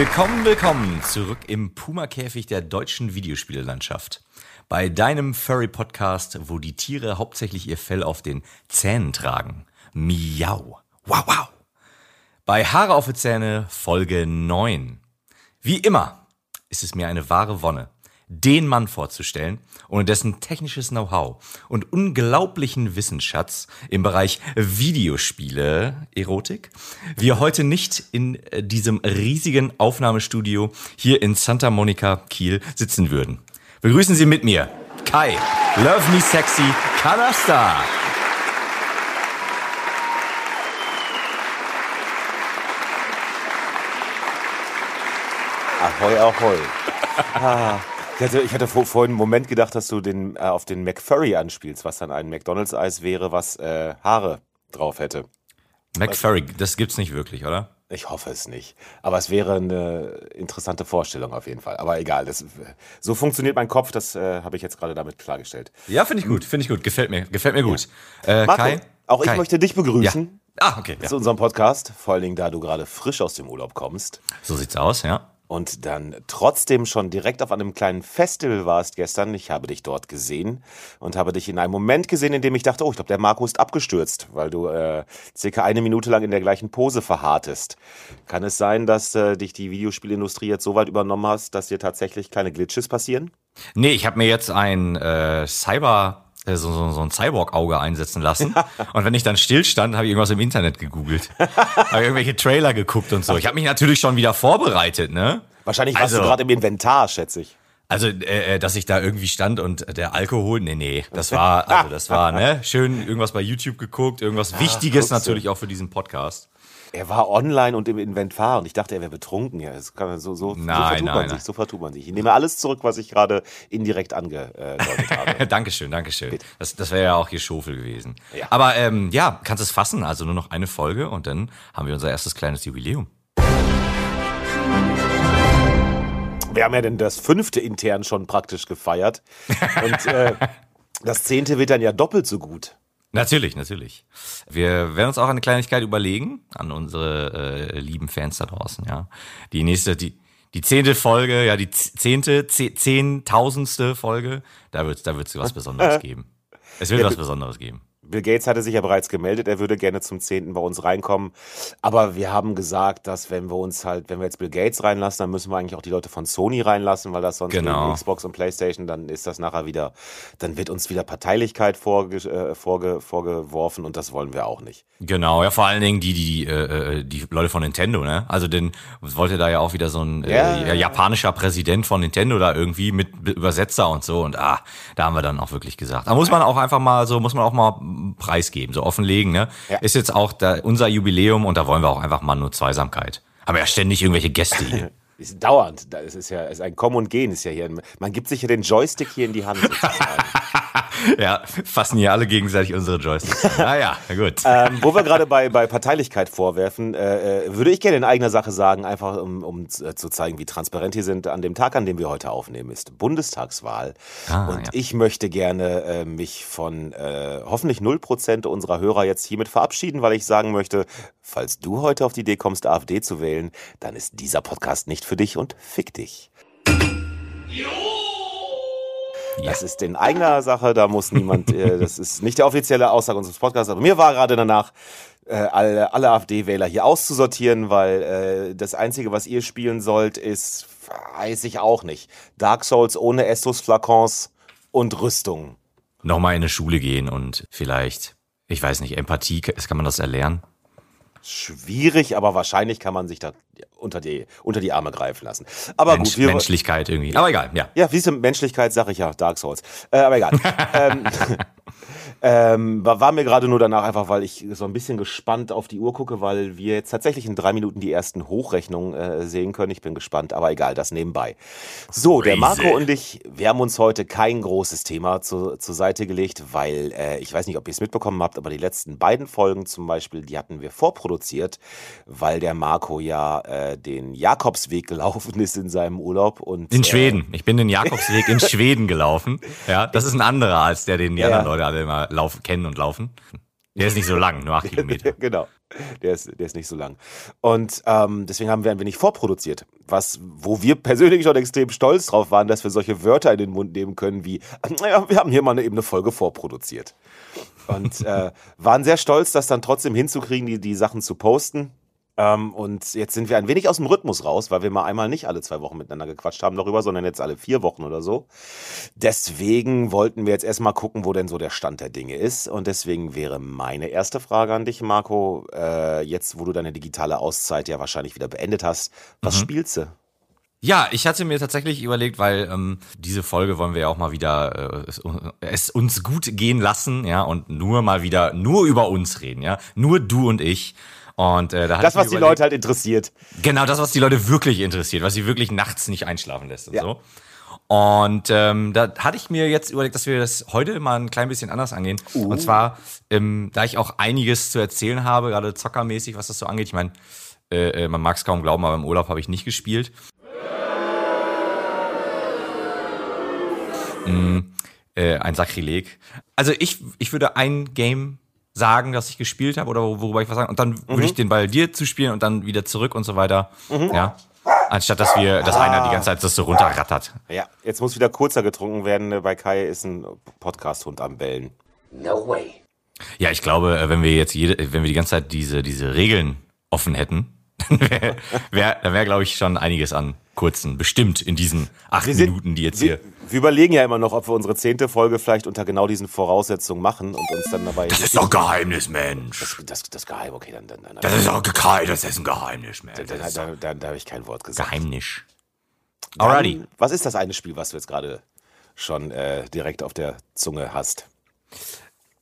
Willkommen, willkommen zurück im Puma-Käfig der deutschen Videospielelandschaft. Bei deinem Furry-Podcast, wo die Tiere hauptsächlich ihr Fell auf den Zähnen tragen. Miau. Wow, wow. Bei Haare auf die Zähne, Folge 9. Wie immer ist es mir eine wahre Wonne, den Mann vorzustellen, ohne dessen technisches Know-how und unglaublichen Wissensschatz im Bereich Videospiele, Erotik, wir heute nicht in äh, diesem riesigen Aufnahmestudio hier in Santa Monica, Kiel sitzen würden. Begrüßen Sie mit mir Kai, Love Me Sexy, Kanasta. Ahoi, ahoi. Ah, ich hatte, ich hatte vor, vorhin einen Moment gedacht, dass du den, äh, auf den McFurry anspielst, was dann ein McDonalds-Eis wäre, was äh, Haare drauf hätte. McFurry, das gibt's nicht wirklich, oder? Ich hoffe es nicht. Aber es wäre eine interessante Vorstellung auf jeden Fall. Aber egal, das, so funktioniert mein Kopf, das äh, habe ich jetzt gerade damit klargestellt. Ja, finde ich gut, finde ich gut. Gefällt mir, gefällt mir gut. Äh, Marco, Kai? auch Kai. ich möchte dich begrüßen Ah, okay. Ja. zu unserem Podcast. Vor allen Dingen, da du gerade frisch aus dem Urlaub kommst. So sieht's aus, ja. Und dann trotzdem schon direkt auf einem kleinen Festival warst gestern. Ich habe dich dort gesehen und habe dich in einem Moment gesehen, in dem ich dachte, oh, ich glaube, der Marco ist abgestürzt, weil du äh, circa eine Minute lang in der gleichen Pose verhartest. Kann es sein, dass äh, dich die Videospielindustrie jetzt so weit übernommen hast, dass dir tatsächlich kleine Glitches passieren? Nee, ich habe mir jetzt ein äh, Cyber, so, so, so ein Cyborg-Auge einsetzen lassen. und wenn ich dann stillstand, habe ich irgendwas im Internet gegoogelt. habe irgendwelche Trailer geguckt und so. Ich habe mich natürlich schon wieder vorbereitet, ne? Wahrscheinlich warst Also- du gerade im Inventar, schätze ich. Also, äh, äh, dass ich da irgendwie stand und der Alkohol, nee, nee, das war, also das war, ne, schön irgendwas bei YouTube geguckt, irgendwas Wichtiges guckst du. natürlich auch für diesen Podcast. Er war online und im Inventar und ich dachte, er wäre betrunken. Ja, das kann man so, so, so Nein, vertut nein, man nein. sich, so vertut man sich. Ich nehme alles zurück, was ich gerade indirekt angedeutet habe. Dankeschön, Dankeschön. Das, das wäre ja auch hier Schofel gewesen. Ja. Aber ähm, ja, kannst es fassen, also nur noch eine Folge und dann haben wir unser erstes kleines Jubiläum. Wir haben ja denn das fünfte intern schon praktisch gefeiert. Und äh, das zehnte wird dann ja doppelt so gut. Natürlich, natürlich. Wir werden uns auch eine Kleinigkeit überlegen an unsere äh, lieben Fans da draußen, ja. Die nächste, die, die zehnte Folge, ja, die zehnte, ze- zehntausendste Folge, da wird da wird's was Besonderes geben. Es wird was Besonderes geben. Bill Gates hatte sich ja bereits gemeldet, er würde gerne zum zehnten bei uns reinkommen. Aber wir haben gesagt, dass wenn wir uns halt, wenn wir jetzt Bill Gates reinlassen, dann müssen wir eigentlich auch die Leute von Sony reinlassen, weil das sonst Genau. Xbox und Playstation, dann ist das nachher wieder, dann wird uns wieder Parteilichkeit vorge, äh, vorge, vorgeworfen und das wollen wir auch nicht. Genau, ja, vor allen Dingen die, die, äh, äh, die Leute von Nintendo, ne? Also denn es wollte da ja auch wieder so ein äh, ja, japanischer Präsident von Nintendo da irgendwie mit Übersetzer und so und ah, da haben wir dann auch wirklich gesagt. Da muss man auch einfach mal so, muss man auch mal preisgeben, so offenlegen, ne? Ja. Ist jetzt auch da, unser Jubiläum und da wollen wir auch einfach mal nur Zweisamkeit. Haben ja ständig irgendwelche Gäste hier. Ist dauernd. Das ist ja ist ein Kommen und Gehen ist ja hier. Man gibt sich ja den Joystick hier in die Hand. ja, fassen hier alle gegenseitig unsere Joysticks. Naja, na gut. ähm, wo wir gerade bei, bei Parteilichkeit vorwerfen, äh, äh, würde ich gerne in eigener Sache sagen, einfach um, um äh, zu zeigen, wie transparent wir sind. An dem Tag, an dem wir heute aufnehmen, ist Bundestagswahl. Ah, und ja. ich möchte gerne äh, mich von äh, hoffentlich 0% unserer Hörer jetzt hiermit verabschieden, weil ich sagen möchte, falls du heute auf die Idee kommst, AfD zu wählen, dann ist dieser Podcast nicht für dich und fick dich. Das ist in eigener Sache, da muss niemand, äh, das ist nicht die offizielle Aussage unseres Podcasts, aber mir war gerade danach, äh, alle, alle AfD-Wähler hier auszusortieren, weil äh, das Einzige, was ihr spielen sollt, ist, weiß ich auch nicht, Dark Souls ohne Estus-Flakons und Rüstung. Nochmal in eine Schule gehen und vielleicht, ich weiß nicht, Empathie, kann man das erlernen? Schwierig, aber wahrscheinlich kann man sich da unter die, unter die Arme greifen lassen. Aber Mensch, gut, wir, Menschlichkeit irgendwie. Aber egal, ja. Ja, wie ist Menschlichkeit, sage ich ja, Dark Souls. Äh, aber egal. ähm, Ähm, war, mir gerade nur danach einfach, weil ich so ein bisschen gespannt auf die Uhr gucke, weil wir jetzt tatsächlich in drei Minuten die ersten Hochrechnungen äh, sehen können. Ich bin gespannt, aber egal, das nebenbei. So, der Marco und ich, wir haben uns heute kein großes Thema zu, zur Seite gelegt, weil äh, ich weiß nicht, ob ihr es mitbekommen habt, aber die letzten beiden Folgen zum Beispiel, die hatten wir vorproduziert, weil der Marco ja äh, den Jakobsweg gelaufen ist in seinem Urlaub und in Schweden. Ich bin den Jakobsweg in Schweden gelaufen. Ja, das ist ein anderer als der, den die anderen Leute alle immer laufen, kennen und laufen. Der ist nicht so lang, nur acht Kilometer. genau. Der ist, der ist nicht so lang. Und ähm, deswegen haben wir ein wenig vorproduziert. Was, wo wir persönlich schon extrem stolz drauf waren, dass wir solche Wörter in den Mund nehmen können wie, naja, wir haben hier mal eine, eben eine Folge vorproduziert. Und äh, waren sehr stolz, das dann trotzdem hinzukriegen, die, die Sachen zu posten. Ähm, und jetzt sind wir ein wenig aus dem Rhythmus raus, weil wir mal einmal nicht alle zwei Wochen miteinander gequatscht haben darüber, sondern jetzt alle vier Wochen oder so. Deswegen wollten wir jetzt erstmal gucken, wo denn so der Stand der Dinge ist. Und deswegen wäre meine erste Frage an dich, Marco, äh, jetzt wo du deine digitale Auszeit ja wahrscheinlich wieder beendet hast, was mhm. spielst du? Ja, ich hatte mir tatsächlich überlegt, weil ähm, diese Folge wollen wir ja auch mal wieder äh, es uns gut gehen lassen, ja, und nur mal wieder nur über uns reden, ja, nur du und ich. Und äh, da das, was die Leute halt interessiert. Genau, das, was die Leute wirklich interessiert, was sie wirklich nachts nicht einschlafen lässt und ja. so. Und ähm, da hatte ich mir jetzt überlegt, dass wir das heute mal ein klein bisschen anders angehen. Uh. Und zwar, ähm, da ich auch einiges zu erzählen habe, gerade zockermäßig, was das so angeht. Ich meine, äh, äh man mag es kaum glauben, aber im Urlaub habe ich nicht gespielt. Mm, äh, ein Sakrileg. Also ich, ich würde ein Game sagen, dass ich gespielt habe oder worüber ich was sagen. Und dann mhm. würde ich den Ball dir zuspielen und dann wieder zurück und so weiter. Mhm. Ja. Anstatt dass wir, dass ah. einer die ganze Zeit das so runterrattert. Ja, jetzt muss wieder kurzer getrunken werden. Bei Kai ist ein Podcast-Hund am Bellen. No way. Ja, ich glaube, äh, wenn wir jetzt jede, wenn wir die ganze Zeit diese, diese Regeln offen hätten, dann wäre, wär, dann wäre, glaube ich, schon einiges an kurzen, bestimmt in diesen acht sind, Minuten, die jetzt wir, hier. Wir überlegen ja immer noch, ob wir unsere zehnte Folge vielleicht unter genau diesen Voraussetzungen machen und uns dann dabei. Das ist doch Geheimnis, Mensch. Das, das, das Geheim, okay, dann. dann, dann das ist doch geheim, das ist ein Geheimnis, Mensch. Da, da, da, da, da habe ich kein Wort gesagt. Geheimnis. Alrighty. was ist das eine Spiel, was du jetzt gerade schon äh, direkt auf der Zunge hast?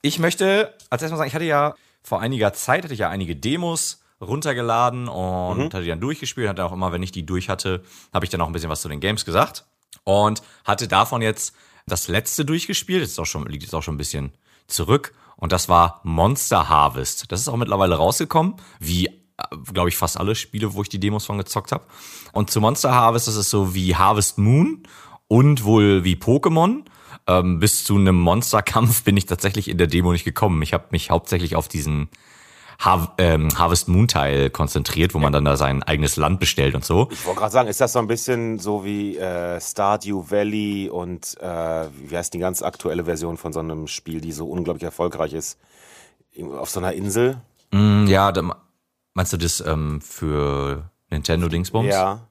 Ich möchte als erstes mal sagen, ich hatte ja vor einiger Zeit hatte ich ja einige Demos runtergeladen und mhm. hatte die dann durchgespielt. Hatte auch immer, wenn ich die durch hatte, habe ich dann auch ein bisschen was zu den Games gesagt. Und hatte davon jetzt das letzte durchgespielt. Das ist auch schon, liegt jetzt auch schon ein bisschen zurück. Und das war Monster Harvest. Das ist auch mittlerweile rausgekommen, wie, äh, glaube ich, fast alle Spiele, wo ich die Demos von gezockt habe. Und zu Monster Harvest, das ist so wie Harvest Moon und wohl wie Pokémon. Ähm, bis zu einem Monsterkampf bin ich tatsächlich in der Demo nicht gekommen. Ich habe mich hauptsächlich auf diesen Har ähm, Harvest Moon Teil konzentriert, wo man dann da sein eigenes Land bestellt und so. Ich wollte gerade sagen, ist das so ein bisschen so wie äh, Stardew Valley und äh, wie heißt die ganz aktuelle Version von so einem Spiel, die so unglaublich erfolgreich ist, auf so einer Insel? Mm, ja, da, meinst du das ähm, für Nintendo Dingsbums? Ja.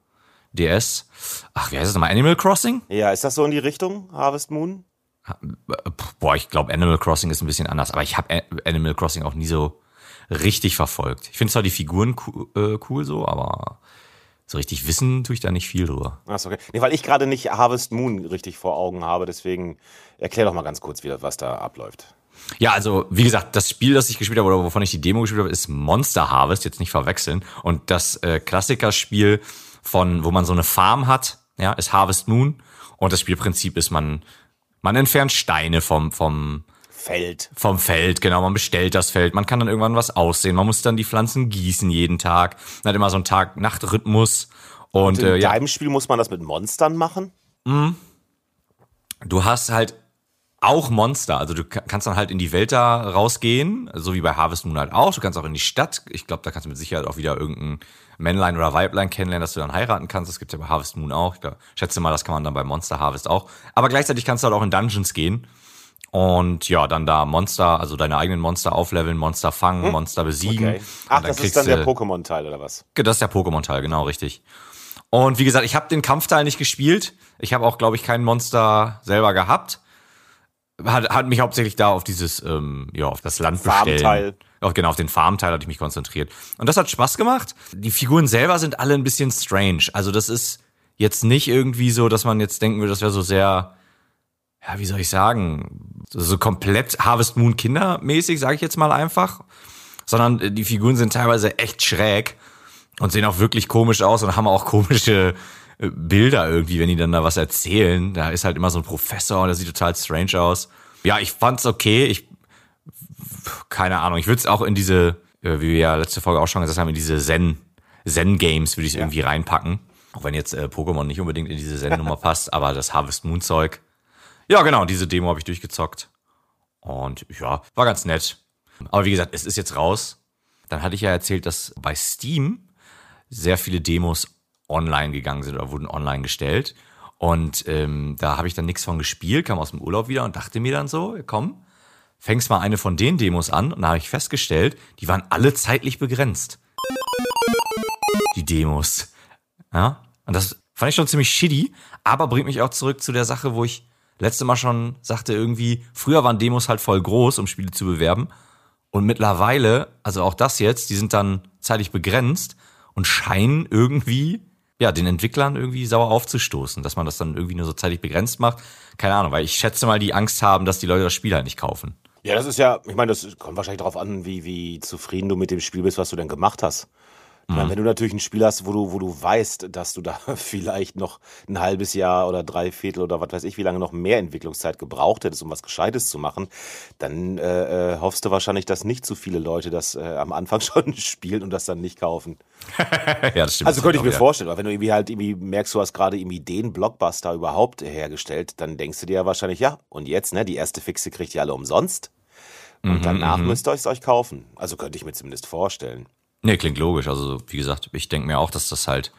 DS? Ach, wie heißt das nochmal? Animal Crossing? Ja, ist das so in die Richtung, Harvest Moon? Boah, ich glaube, Animal Crossing ist ein bisschen anders, aber ich habe Animal Crossing auch nie so richtig verfolgt. Ich finde zwar die Figuren cool, äh, cool so, aber so richtig wissen tue ich da nicht viel drüber. Achso, okay. Nee, weil ich gerade nicht Harvest Moon richtig vor Augen habe, deswegen erklär doch mal ganz kurz wieder, was da abläuft. Ja, also wie gesagt, das Spiel, das ich gespielt habe oder wovon ich die Demo gespielt habe, ist Monster Harvest, jetzt nicht verwechseln. Und das äh, Klassikerspiel von, wo man so eine Farm hat, ja, ist Harvest Moon. Und das Spielprinzip ist, man, man entfernt Steine vom, vom, Feld. Vom Feld, genau. Man bestellt das Feld. Man kann dann irgendwann was aussehen. Man muss dann die Pflanzen gießen jeden Tag. Man hat immer so einen Tag-Nacht-Rhythmus. Und, Und in äh, ja. deinem Spiel muss man das mit Monstern machen? Mhm. Du hast halt auch Monster. Also du kannst dann halt in die Welt da rausgehen, so wie bei Harvest Moon halt auch. Du kannst auch in die Stadt. Ich glaube, da kannst du mit Sicherheit auch wieder irgendein Männlein oder Weiblein kennenlernen, dass du dann heiraten kannst. Das gibt ja bei Harvest Moon auch. Ich glaub, schätze mal, das kann man dann bei Monster Harvest auch. Aber gleichzeitig kannst du halt auch in Dungeons gehen und ja, dann da Monster, also deine eigenen Monster aufleveln, Monster fangen, hm? Monster besiegen. Okay. Ach, das ist dann der Pokémon-Teil oder was? Das ist der Pokémon-Teil, genau, richtig. Und wie gesagt, ich habe den Kampfteil nicht gespielt. Ich habe auch, glaube ich, kein Monster selber gehabt. Hat, hat mich hauptsächlich da auf dieses, ähm, ja, auf das Land bestellen. Auch genau, auf den Farmteil hatte ich mich konzentriert. Und das hat Spaß gemacht. Die Figuren selber sind alle ein bisschen strange. Also das ist jetzt nicht irgendwie so, dass man jetzt denken würde, das wäre so sehr ja, wie soll ich sagen, so komplett Harvest Moon Kindermäßig, sage ich jetzt mal einfach, sondern äh, die Figuren sind teilweise echt schräg und sehen auch wirklich komisch aus und haben auch komische äh, Bilder irgendwie, wenn die dann da was erzählen. Da ist halt immer so ein Professor und der sieht total strange aus. Ja, ich fand's okay. Ich keine Ahnung. Ich würde es auch in diese, äh, wie wir ja letzte Folge auch schon gesagt haben, in diese Zen Zen Games würde ich es ja. irgendwie reinpacken. Auch wenn jetzt äh, Pokémon nicht unbedingt in diese Zen Nummer passt, aber das Harvest Moon Zeug. Ja, genau. Diese Demo habe ich durchgezockt und ja, war ganz nett. Aber wie gesagt, es ist jetzt raus. Dann hatte ich ja erzählt, dass bei Steam sehr viele Demos online gegangen sind oder wurden online gestellt. Und ähm, da habe ich dann nichts von gespielt, kam aus dem Urlaub wieder und dachte mir dann so, komm, fängst mal eine von den Demos an. Und da habe ich festgestellt, die waren alle zeitlich begrenzt. Die Demos. Ja, und das fand ich schon ziemlich shitty, aber bringt mich auch zurück zu der Sache, wo ich letzte Mal schon sagte, irgendwie, früher waren Demos halt voll groß, um Spiele zu bewerben. Und mittlerweile, also auch das jetzt, die sind dann zeitlich begrenzt und scheinen irgendwie, ja, den Entwicklern irgendwie sauer aufzustoßen, dass man das dann irgendwie nur so zeitlich begrenzt macht. Keine Ahnung, weil ich schätze mal, die Angst haben, dass die Leute das Spiel halt nicht kaufen. Ja, das ist ja, ich meine, das kommt wahrscheinlich darauf an, wie, wie zufrieden du mit dem Spiel bist, was du denn gemacht hast. Mhm. Wenn du natürlich ein Spiel hast, wo du, wo du weißt, dass du da vielleicht noch ein halbes Jahr oder drei Viertel oder was weiß ich, wie lange noch mehr Entwicklungszeit gebraucht hättest, um was Gescheites zu machen, dann äh, äh, hoffst du wahrscheinlich, dass nicht zu viele Leute das äh, am Anfang schon spielen und das dann nicht kaufen. ja, das stimmt. Also könnte ich mir ja. vorstellen, aber wenn du irgendwie halt irgendwie merkst, du hast gerade irgendwie den Blockbuster überhaupt hergestellt, dann denkst du dir ja wahrscheinlich, ja, und jetzt, ne, die erste Fixe kriegt ihr alle umsonst. Und mhm, danach mhm. müsst ihr es euch kaufen. Also könnte ich mir zumindest vorstellen. Nee, klingt logisch. Also, wie gesagt, ich denke mir auch, dass das halt,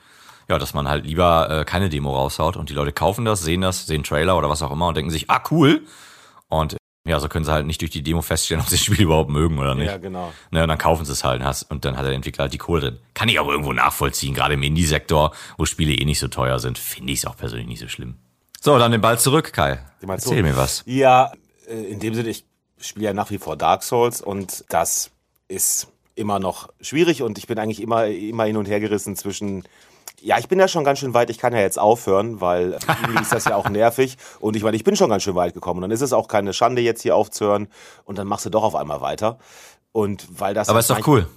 ja, dass man halt lieber äh, keine Demo raushaut und die Leute kaufen das, sehen das, sehen Trailer oder was auch immer und denken sich, ah, cool. Und ja, so können sie halt nicht durch die Demo feststellen, ob sie das Spiel überhaupt mögen oder nicht. Ja, genau. Ne, und dann kaufen sie es halt und dann hat der Entwickler halt die Kohle drin. Kann ich auch irgendwo nachvollziehen, gerade im Indie-Sektor, wo Spiele eh nicht so teuer sind, finde ich es auch persönlich nicht so schlimm. So, dann den Ball zurück, Kai. Erzähl so. mir was. Ja, äh, in dem Sinne, ich spiele ja nach wie vor Dark Souls und das ist immer noch schwierig und ich bin eigentlich immer, immer hin und her gerissen zwischen ja, ich bin ja schon ganz schön weit. Ich kann ja jetzt aufhören, weil irgendwie ist das ja auch nervig. Und ich meine, ich bin schon ganz schön weit gekommen. Und dann ist es auch keine Schande, jetzt hier aufzuhören. Und dann machst du doch auf einmal weiter. Und weil das. Aber ist doch cool.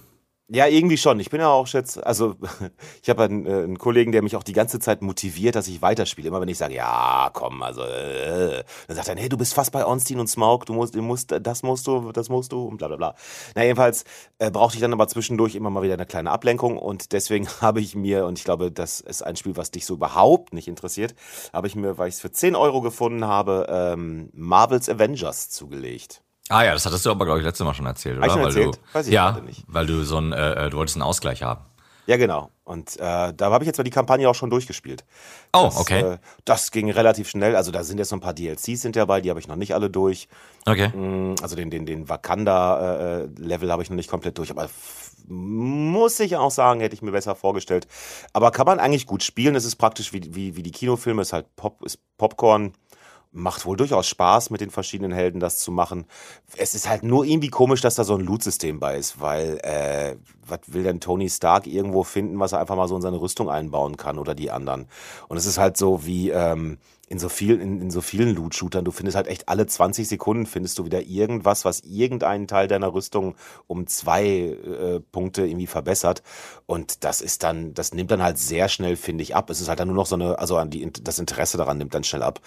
Ja, irgendwie schon. Ich bin ja auch jetzt, also ich habe einen, äh, einen Kollegen, der mich auch die ganze Zeit motiviert, dass ich weiterspiele. Immer wenn ich sage, ja, komm, also äh, dann sagt er, hey, du bist fast bei Onstein und Smaug, du musst, du musst, das musst du, das musst du und bla bla bla. Na jedenfalls äh, brauchte ich dann aber zwischendurch immer mal wieder eine kleine Ablenkung und deswegen habe ich mir, und ich glaube, das ist ein Spiel, was dich so überhaupt nicht interessiert, habe ich mir, weil ich es für 10 Euro gefunden habe, ähm, Marvel's Avengers zugelegt. Ah ja, das hattest du aber, glaube ich, letztes Mal schon erzählt, oder? Hab ich schon erzählt? Du, Weiß ich ja, nicht. weil du so ein, äh, äh, du wolltest einen Ausgleich haben. Ja, genau. Und äh, da habe ich jetzt mal die Kampagne auch schon durchgespiel. Oh, das, okay. Äh, das ging relativ schnell. Also da sind jetzt so ein paar DLCs sind dabei, die habe ich noch nicht alle durch. Okay. Mm, also den, den, den Wakanda-Level äh, habe ich noch nicht komplett durch, aber muss ich auch sagen, hätte ich mir besser vorgestellt. Aber kann man eigentlich gut spielen. Es ist praktisch wie, wie, wie die Kinofilme, es ist halt Pop, ist Popcorn macht wohl durchaus Spaß, mit den verschiedenen Helden das zu machen. Es ist halt nur irgendwie komisch, dass da so ein Loot-System bei ist, weil äh, was will denn Tony Stark irgendwo finden, was er einfach mal so in seine Rüstung einbauen kann oder die anderen? Und es ist halt so wie ähm, in so vielen, in, in so vielen Loot-Shootern, du findest halt echt alle 20 Sekunden findest du wieder irgendwas, was irgendeinen Teil deiner Rüstung um zwei äh, Punkte irgendwie verbessert. Und das ist dann, das nimmt dann halt sehr schnell, finde ich, ab. Es ist halt dann nur noch so eine, also an die, das Interesse daran nimmt dann schnell ab,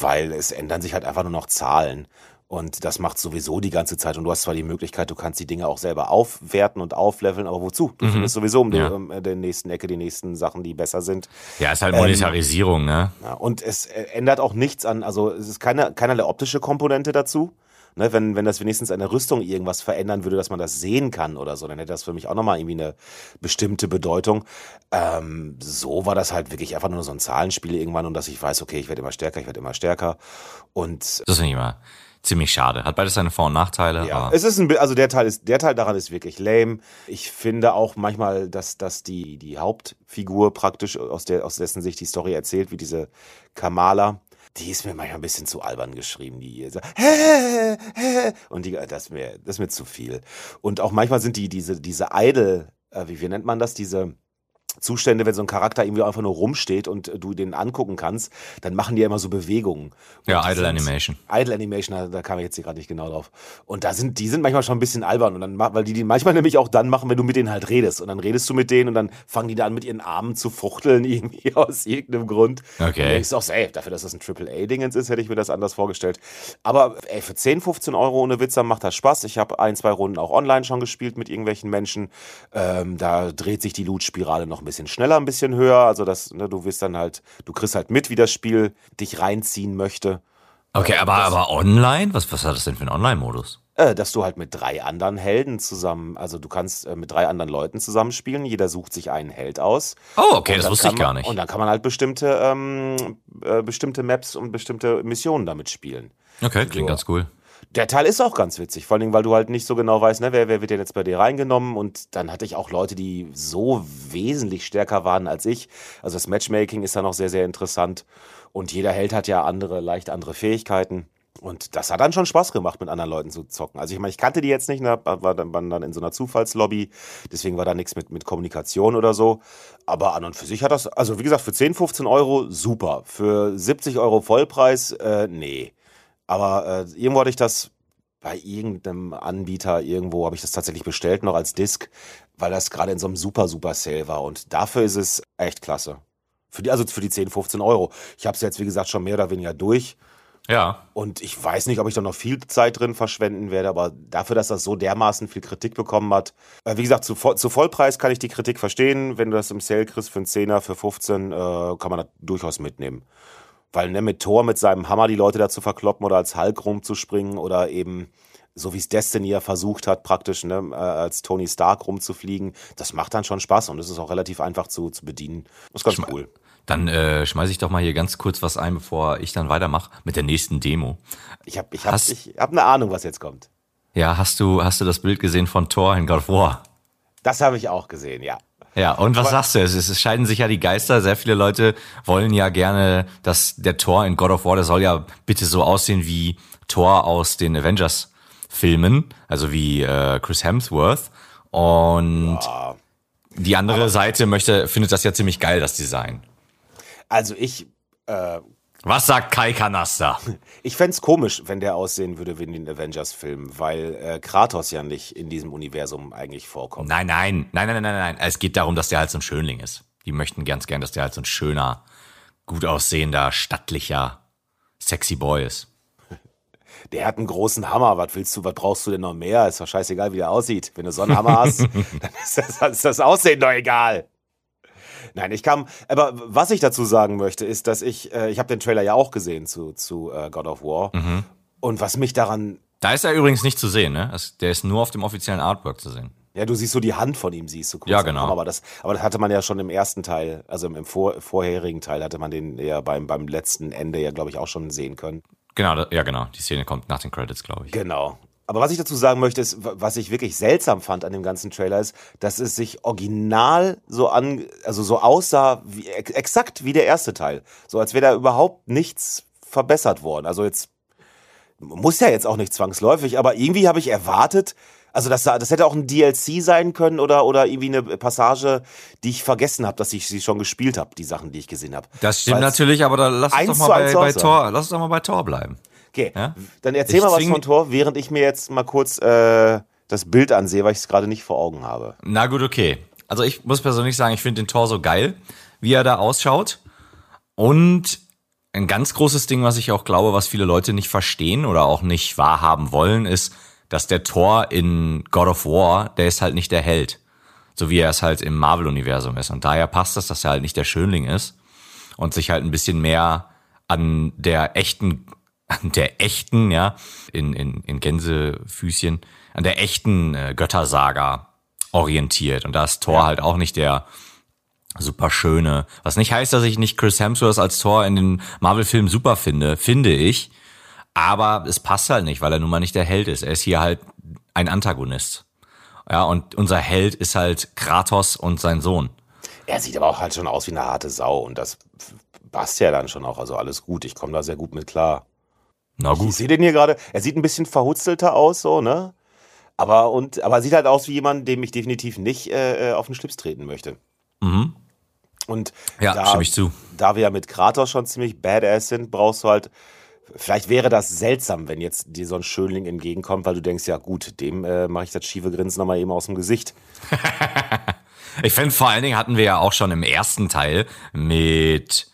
weil es ändern sich halt einfach nur noch Zahlen. Und das macht sowieso die ganze Zeit. Und du hast zwar die Möglichkeit, du kannst die Dinge auch selber aufwerten und aufleveln, aber wozu? Du mhm. findest sowieso um, ja. die, der nächsten Ecke die nächsten Sachen, die besser sind. Ja, ist halt Monetarisierung, ähm, ne? Ja, und es äh, ändert auch nichts an, also es ist keine, keinerlei optische Komponente dazu. Ne, wenn, wenn das wenigstens eine Rüstung irgendwas verändern würde, dass man das sehen kann oder so, dann hätte das für mich auch nochmal irgendwie eine bestimmte Bedeutung. Ähm, so war das halt wirklich einfach nur so ein Zahlenspiel irgendwann und dass ich weiß, okay, ich werde immer stärker, ich werde immer stärker. Und das ist nicht mal ziemlich schade. Hat beides seine Vor- und Nachteile. Ja, es ist ein, also der Teil ist, der Teil daran ist wirklich lame. Ich finde auch manchmal, dass, dass die, die Hauptfigur praktisch aus der, aus dessen Sicht die Story erzählt, wie diese Kamala, die ist mir manchmal ein bisschen zu albern geschrieben, die so, hä, hä, und die, das ist mir, das ist mir zu viel. Und auch manchmal sind die, diese, diese Idol, äh, wie, wie nennt man das, diese, Zustände, wenn so ein Charakter irgendwie einfach nur rumsteht und du den angucken kannst, dann machen die ja immer so Bewegungen. Ja, Und die Idle Animation. Idle Animation, da, da kam ich jetzt hier gerade nicht genau drauf. Und da sind, die sind manchmal schon ein bisschen albern und dann, weil die die manchmal nämlich auch dann machen, wenn du mit denen halt redest. Und dann redest du mit denen und dann fangen die da an, mit ihren Armen zu fuchteln, irgendwie aus irgendeinem Grund. Okay. Und denkst du auch, ey, dafür, dass das ein AAA-Dingens ist, hätte ich mir das anders vorgestellt. Aber ey, für 10, 15 Euro ohne Witzer macht das Spaß. Ich habe ein, zwei Runden auch online schon gespielt mit irgendwelchen Menschen. Ähm, da dreht sich die Loot-Spirale noch ein bisschen schneller, ein bisschen höher. Also das, ne, du wirst dann halt, du kriegst halt mit, wie das Spiel dich reinziehen möchte. Okay, aber, aber online? Was, was hat das denn für einen Online-Modus? Äh, dass du halt mit drei anderen Helden zusammen, also du kannst äh, mit drei anderen Leuten zusammenspielen. Jeder sucht sich einen Held aus. Oh, okay, das wusste ich gar man- nicht. Und dann kann man halt bestimmte, ähm, äh, bestimmte Maps und bestimmte Missionen damit spielen. Okay, klingt Ja. ganz cool. Der Teil ist auch ganz witzig, vor allem, weil du halt nicht so genau weißt, ne, wer, wer wird denn jetzt bei dir reingenommen. Und dann hatte ich auch Leute, die so wesentlich stärker waren als ich. Also das Matchmaking ist da noch sehr, sehr interessant. Und jeder Held hat ja andere, leicht andere Fähigkeiten. Und das hat dann schon Spaß gemacht, mit anderen Leuten zu zocken. Also ich meine, ich kannte die jetzt nicht, ne, war dann, waren dann in so einer Zufallslobby, deswegen war da nichts mit, mit Kommunikation oder so. Aber an und für sich hat das, also wie gesagt, für 10, 15 Euro super. Für 70 Euro Vollpreis, äh, nee. Aber äh, irgendwo hatte ich das bei irgendeinem Anbieter, irgendwo habe ich das tatsächlich bestellt, noch als Disc, weil das gerade in so einem super, super Sale war. Und dafür ist es echt klasse. Für die, also für die 10, 15 Euro. Ich habe es jetzt, wie gesagt, schon mehr oder weniger durch. Ja. Und ich weiß nicht, ob ich da noch viel Zeit drin verschwenden werde, aber dafür, dass das so dermaßen viel Kritik bekommen hat. Äh, wie gesagt, zu, zu Vollpreis kann ich die Kritik verstehen. Wenn du das im Sale kriegst für einen Zehner, für 15, äh, kann man das durchaus mitnehmen. Weil ne, mit Thor, mit seinem Hammer die Leute dazu verkloppen oder als Hulk rumzuspringen oder eben so wie es Destiny ja versucht hat, praktisch ne, äh, als Tony Stark rumzufliegen, das macht dann schon Spaß und es ist auch relativ einfach zu, zu bedienen. Das ist ganz Schma- cool. Dann äh, schmeiße ich doch mal hier ganz kurz was ein, bevor ich dann weitermache mit der nächsten Demo. Ich habe ich hab, Hast- ich hab eine Ahnung, was jetzt kommt. Ja, hast du, hast du das Bild gesehen von Thor in God of War? Das habe ich auch gesehen, ja. Ja, und was Aber- sagst du? Es, es scheiden sich ja die Geister. Sehr viele Leute wollen ja gerne, dass der Thor in God of War, der soll ja bitte so aussehen wie Thor aus den Avengers-Filmen, also wie äh, Chris Hemsworth. Und Ah, die andere Seite möchte, findet das ja ziemlich geil, das Design. Also ich, äh, Was sagt Kai Kanaster? ich fänd's komisch, wenn der aussehen würde wie in den Avengers-Filmen, weil äh, Kratos ja nicht in diesem Universum eigentlich vorkommt. Nein, nein, nein, nein, nein, nein. Es geht darum, dass der halt so ein Schönling ist. Die möchten ganz gern, dass der halt so ein schöner, gut aussehender, stattlicher, sexy Boy ist. Der hat einen großen Hammer, was willst du, was brauchst du denn noch mehr? Ist doch scheißegal, wie der aussieht. Wenn du so einen Hammer hast, dann ist das, dann ist das Aussehen doch egal. Nein, ich kam, aber was ich dazu sagen möchte, ist, dass ich, äh, ich habe den Trailer ja auch gesehen zu, zu äh, God of War. Und was mich daran Da ist er übrigens nicht zu sehen, ne? Der ist nur auf dem offiziellen Artwork zu sehen. Ja, du siehst so die Hand von ihm, siehst du kurz. Ja, genau. Aber das, aber das hatte man ja schon im ersten Teil, also im, im vor, vorherigen Teil hatte man den ja beim, beim letzten Ende ja, glaube ich, auch schon sehen können. Genau, ja genau. Die Szene kommt nach den Credits, glaube ich. Genau. Aber was ich dazu sagen möchte, ist, wa- was ich wirklich seltsam fand an dem ganzen Trailer, ist, dass es sich original so an, also so aussah, wie, ex- exakt wie der erste Teil. So als wäre da überhaupt nichts verbessert worden. Also jetzt, muss ja jetzt auch nicht zwangsläufig, aber irgendwie habe ich erwartet, also das, das hätte auch ein DLC sein können oder, oder irgendwie eine Passage, die ich vergessen habe, dass ich sie schon gespielt habe, die Sachen, die ich gesehen habe. Das stimmt Weil's- natürlich, aber da lass uns doch mal bei, bei. Tor, lass uns doch mal bei Tor bleiben. Okay, Ja? dann erzähl Ich mal was von Tor, während ich mir jetzt mal kurz äh, das Bild ansehe, weil ich es gerade nicht vor Augen habe. Na gut, okay. Also ich muss persönlich sagen, ich finde den Tor so geil, wie er da ausschaut. Und ein ganz großes Ding, was ich auch glaube, was viele Leute nicht verstehen oder auch nicht wahrhaben wollen, ist, dass der Tor in God of War, der ist halt nicht der Held. So wie er es halt im Marvel-Universum ist. Und daher passt das, dass er halt nicht der Schönling ist und sich halt ein bisschen mehr an der echten, an der echten, ja, in, in, in Gänsefüßchen, an der echten äh, Göttersaga orientiert. Und da ist Thor halt auch nicht der super schöne, was nicht heißt, dass ich nicht Chris Hemsworth als Thor in den Marvel-Filmen super finde, finde ich. Aber es passt halt nicht, weil er nun mal nicht der Held ist. Er ist hier halt ein Antagonist. Ja, und unser Held ist halt Kratos und sein Sohn. Er sieht aber auch halt schon aus wie eine harte Sau und das passt ja dann schon auch. Also alles gut, ich komme da sehr gut mit klar. Na Ich gut. sehe den hier gerade, er sieht ein bisschen verhutzelter aus, so, ne? Aber, und, aber er sieht halt aus wie jemand, dem ich definitiv nicht äh, äh, auf den Schlips treten möchte. Mhm. Und Ja, da, stimme ich zu. da wir ja mit Kratos schon ziemlich badass sind, brauchst du halt. Vielleicht wäre das seltsam, wenn jetzt dir so ein Schönling entgegenkommt, weil du denkst, ja gut, dem äh, mache ich das schiefe Grinsen nochmal eben aus dem Gesicht. Ich finde, vor allen Dingen hatten wir ja auch schon im ersten Teil mit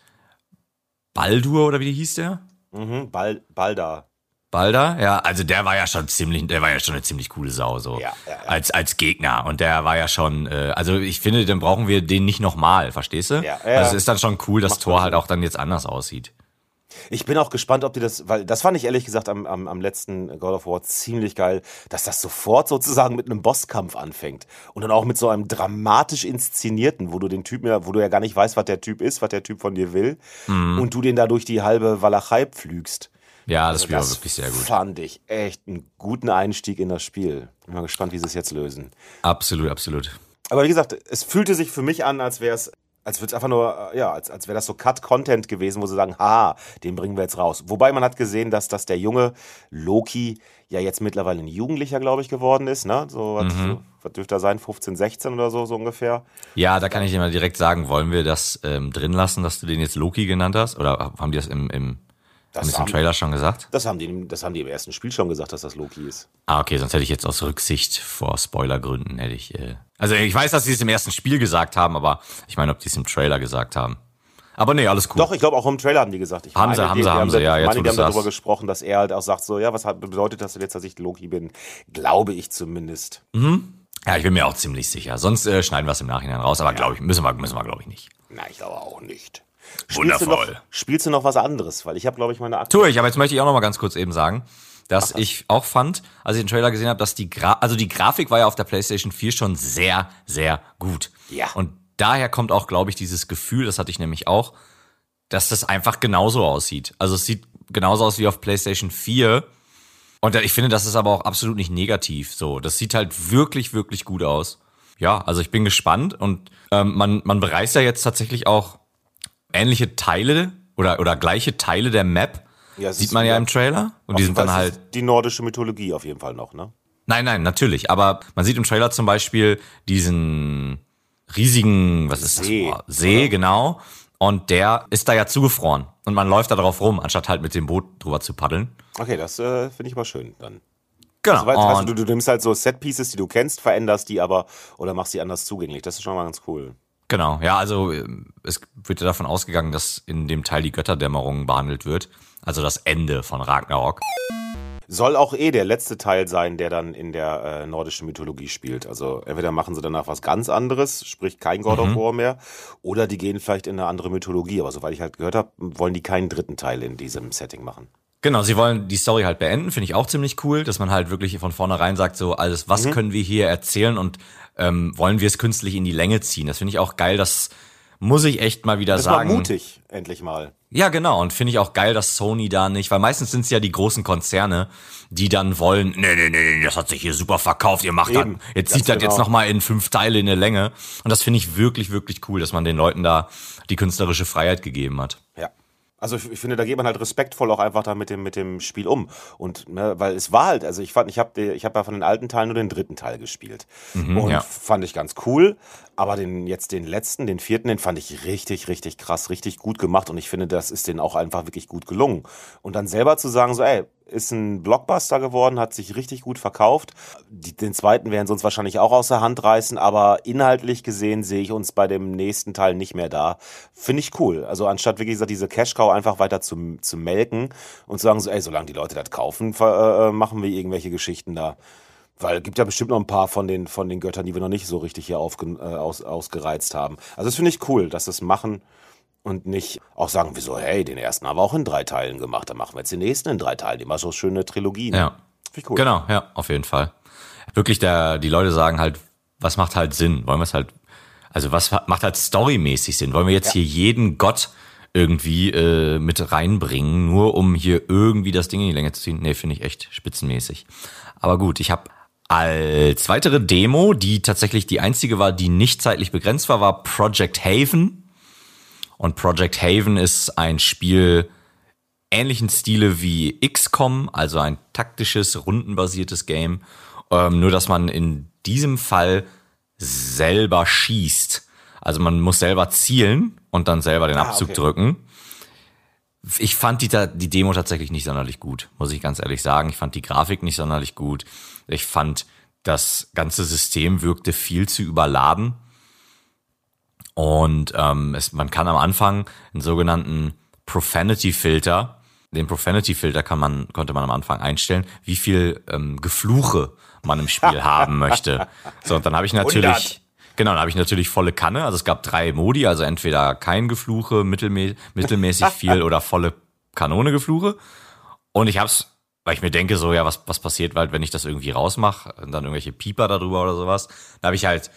Baldur oder wie hieß der? Mhm, Bal Balda. Balder, ja, also der war ja schon ziemlich, der war ja schon eine ziemlich coole Sau, so Ja, ja, ja. als als Gegner und der war ja schon, äh, also ich finde, dann brauchen wir den nicht nochmal, verstehst du? Ja, ja. Also es ist dann schon cool, dass Macht voll halt auch dann jetzt anders aussieht. Ich bin auch gespannt, ob die das, weil das fand ich ehrlich gesagt am, am, am letzten God of War ziemlich geil, dass das sofort sozusagen mit einem Bosskampf anfängt. Und dann auch mit so einem dramatisch inszenierten, wo du den Typen ja, wo du ja gar nicht weißt, was der Typ ist, was der Typ von dir will. Mhm. Und du den da durch die halbe Walachei pflügst. Ja, das Also wäre wirklich sehr gut. fand ich echt einen guten Einstieg in das Spiel. Bin mal gespannt, wie sie es jetzt lösen. Absolut, absolut. Aber wie gesagt, es fühlte sich für mich an, als wäre es, als würde es einfach nur, äh, ja, als, als wäre das so Cut-Content gewesen, wo sie sagen, ha, den bringen wir jetzt raus. Wobei man hat gesehen, dass, dass der junge Loki ja jetzt mittlerweile ein Jugendlicher, glaube ich, geworden ist, ne? So, was, Mhm. was dürfte er sein? 15, 16 oder so, so ungefähr. Ja, da kann ich dir mal direkt sagen, wollen wir das ähm, drin lassen, dass du den jetzt Loki genannt hast? Oder haben die das im, im, Das haben die das im haben- Trailer schon gesagt? Das haben, die, im- das haben die im ersten Spiel schon gesagt, dass das Loki ist. Ah, okay, sonst hätte ich jetzt aus Rücksicht vor Spoilergründen hätte ich. Äh, also ich weiß, dass sie es im ersten Spiel gesagt haben, aber ich meine, ob die es im Trailer gesagt haben. Aber nee, alles cool. Doch, ich glaube auch im Trailer haben die gesagt. Ich Haben sie, haben die, sie, die haben sie, ja, jetzt, meine, die haben darüber gesprochen, dass er halt auch sagt so, ja, was hat, bedeutet das jetzt, dass ich Loki bin? Glaube ich zumindest. Ja, ich bin mir auch ziemlich sicher. Sonst äh, schneiden wir es im Nachhinein raus, aber glaube ich, müssen wir, müssen wir, glaube ich, nicht. Na, ich glaube auch nicht. Spielst du Wundervoll. noch, spielst du noch was anderes? Weil ich habe, glaube ich, meine Akte. Tue ich, aber jetzt möchte ich auch noch mal ganz kurz eben sagen, dass ich auch fand, als ich den Trailer gesehen habe, dass die Gra also die Grafik war ja auf der PlayStation 4 schon sehr, sehr gut. Ja. Und daher kommt auch, glaube ich, dieses Gefühl, das hatte ich nämlich auch, dass das einfach genauso aussieht. Also es sieht genauso aus wie auf PlayStation 4. Und ich finde, das ist aber auch absolut nicht negativ. So, das sieht halt wirklich, wirklich gut aus. Ja, also ich bin gespannt und ähm, man, man bereist ja jetzt tatsächlich auch ähnliche Teile oder, oder gleiche Teile der Map. Ja, Sieht man ja im Trailer. Und die sind dann halt. Die nordische Mythologie auf jeden Fall noch, ne? Nein, nein, natürlich. Aber man sieht im Trailer zum Beispiel diesen riesigen, was ist See, das? See, genau. Und der ist da ja zugefroren. Und man läuft da drauf rum, anstatt halt mit dem Boot drüber zu paddeln. Okay, das äh, finde ich mal schön dann. Genau. Weil, weißt du, du, du nimmst halt so Set-Pieces, die du kennst, veränderst die aber oder machst die anders zugänglich. Das ist schon mal ganz cool. Genau, ja, also ähm, es wird ja davon ausgegangen, dass in dem Teil die Götterdämmerung behandelt wird. Also das Ende von Ragnarok. Soll auch eh der letzte Teil sein, der dann in der äh, nordischen Mythologie spielt. Also entweder machen sie danach was ganz anderes, sprich kein God Mhm. of War mehr, oder die gehen vielleicht in eine andere Mythologie. Aber soweit ich halt gehört habe, wollen die keinen dritten Teil in diesem Setting machen. Genau, sie wollen die Story halt beenden, finde ich auch ziemlich cool, dass man halt wirklich von vornherein sagt, so alles, was Mhm. können wir hier erzählen und ähm, wollen wir es künstlich in die Länge ziehen. Das finde ich auch geil, das muss ich echt mal wieder Das war sagen. mutig, endlich mal. Ja, genau. Und finde ich auch geil, dass Sony da nicht, weil meistens sind es ja die großen Konzerne, die dann wollen, nee, nee, nee, das hat sich hier super verkauft, ihr macht Eben, das, jetzt ganz zieht das genau. jetzt nochmal in fünf Teile in der Länge. Und das finde ich wirklich, wirklich cool, dass man den Leuten da die künstlerische Freiheit gegeben hat. Ja. Also ich, ich finde, da geht man halt respektvoll auch einfach da mit dem mit dem Spiel um. Und ne, weil es war halt, also ich fand, ich habe ich habe ja von den alten Teilen nur den dritten Teil gespielt. Und Mhm, ja. fand ich ganz cool, aber den jetzt den letzten, den vierten, den fand ich richtig richtig krass, richtig gut gemacht. Und ich finde, das ist denen auch einfach wirklich gut gelungen. Und dann selber zu sagen so, ey, ist ein Blockbuster geworden, hat sich richtig gut verkauft. Die, den zweiten werden sie uns wahrscheinlich auch aus der Hand reißen, aber inhaltlich gesehen sehe ich uns bei dem nächsten Teil nicht mehr da. Finde ich cool. Also anstatt wirklich gesagt, diese Cash-Cow einfach weiter zu, zu melken und zu sagen so, ey, solange die Leute das kaufen, ver- äh, machen wir irgendwelche Geschichten da. Weil es gibt ja bestimmt noch ein paar von den, von den Göttern, die wir noch nicht so richtig hier aufge, äh, aus, ausgereizt haben. Also das finde ich cool, dass das machen und nicht auch sagen, wieso, hey, den ersten haben wir auch in drei Teilen gemacht, dann machen wir jetzt den nächsten in drei Teilen. Immer so schöne Trilogien. Ja. Finde ich cool. Genau, ja, auf jeden Fall. Wirklich, der, die Leute sagen halt, was macht halt Sinn? Wollen wir es halt, also was macht halt storymäßig Sinn? Wollen wir jetzt hier jeden Gott irgendwie äh, mit reinbringen, nur um hier irgendwie das Ding in die Länge zu ziehen? Nee, finde ich echt spitzenmäßig. Aber gut, ich habe als weitere Demo, die tatsächlich die einzige war, die nicht zeitlich begrenzt war, war Project Haven. Und Project Haven ist ein Spiel ähnlichen Stile wie XCOM, also ein taktisches, rundenbasiertes Game. Ähm, nur, dass man in diesem Fall selber schießt. Also man muss selber zielen und dann selber den Ah, Abzug okay. drücken. Ich fand die, die Demo tatsächlich nicht sonderlich gut, muss ich ganz ehrlich sagen. Ich fand die Grafik nicht sonderlich gut. Ich fand, das ganze System wirkte viel zu überladen. Und ähm, es, man kann am Anfang einen sogenannten Profanity-Filter, den Profanity-Filter kann man, konnte man am Anfang einstellen, wie viel ähm, Gefluche man im Spiel haben möchte. So, und dann habe ich natürlich, 100. genau, dann habe ich natürlich volle Kanne. Also es gab drei Modi, also entweder kein Gefluche, mittelmä mittelmäßig viel oder volle Kanone Gefluche. Und ich hab's, weil ich mir denke, so, ja, was, was passiert halt, wenn ich das irgendwie rausmache und dann irgendwelche Pieper darüber oder sowas. Da habe ich halt,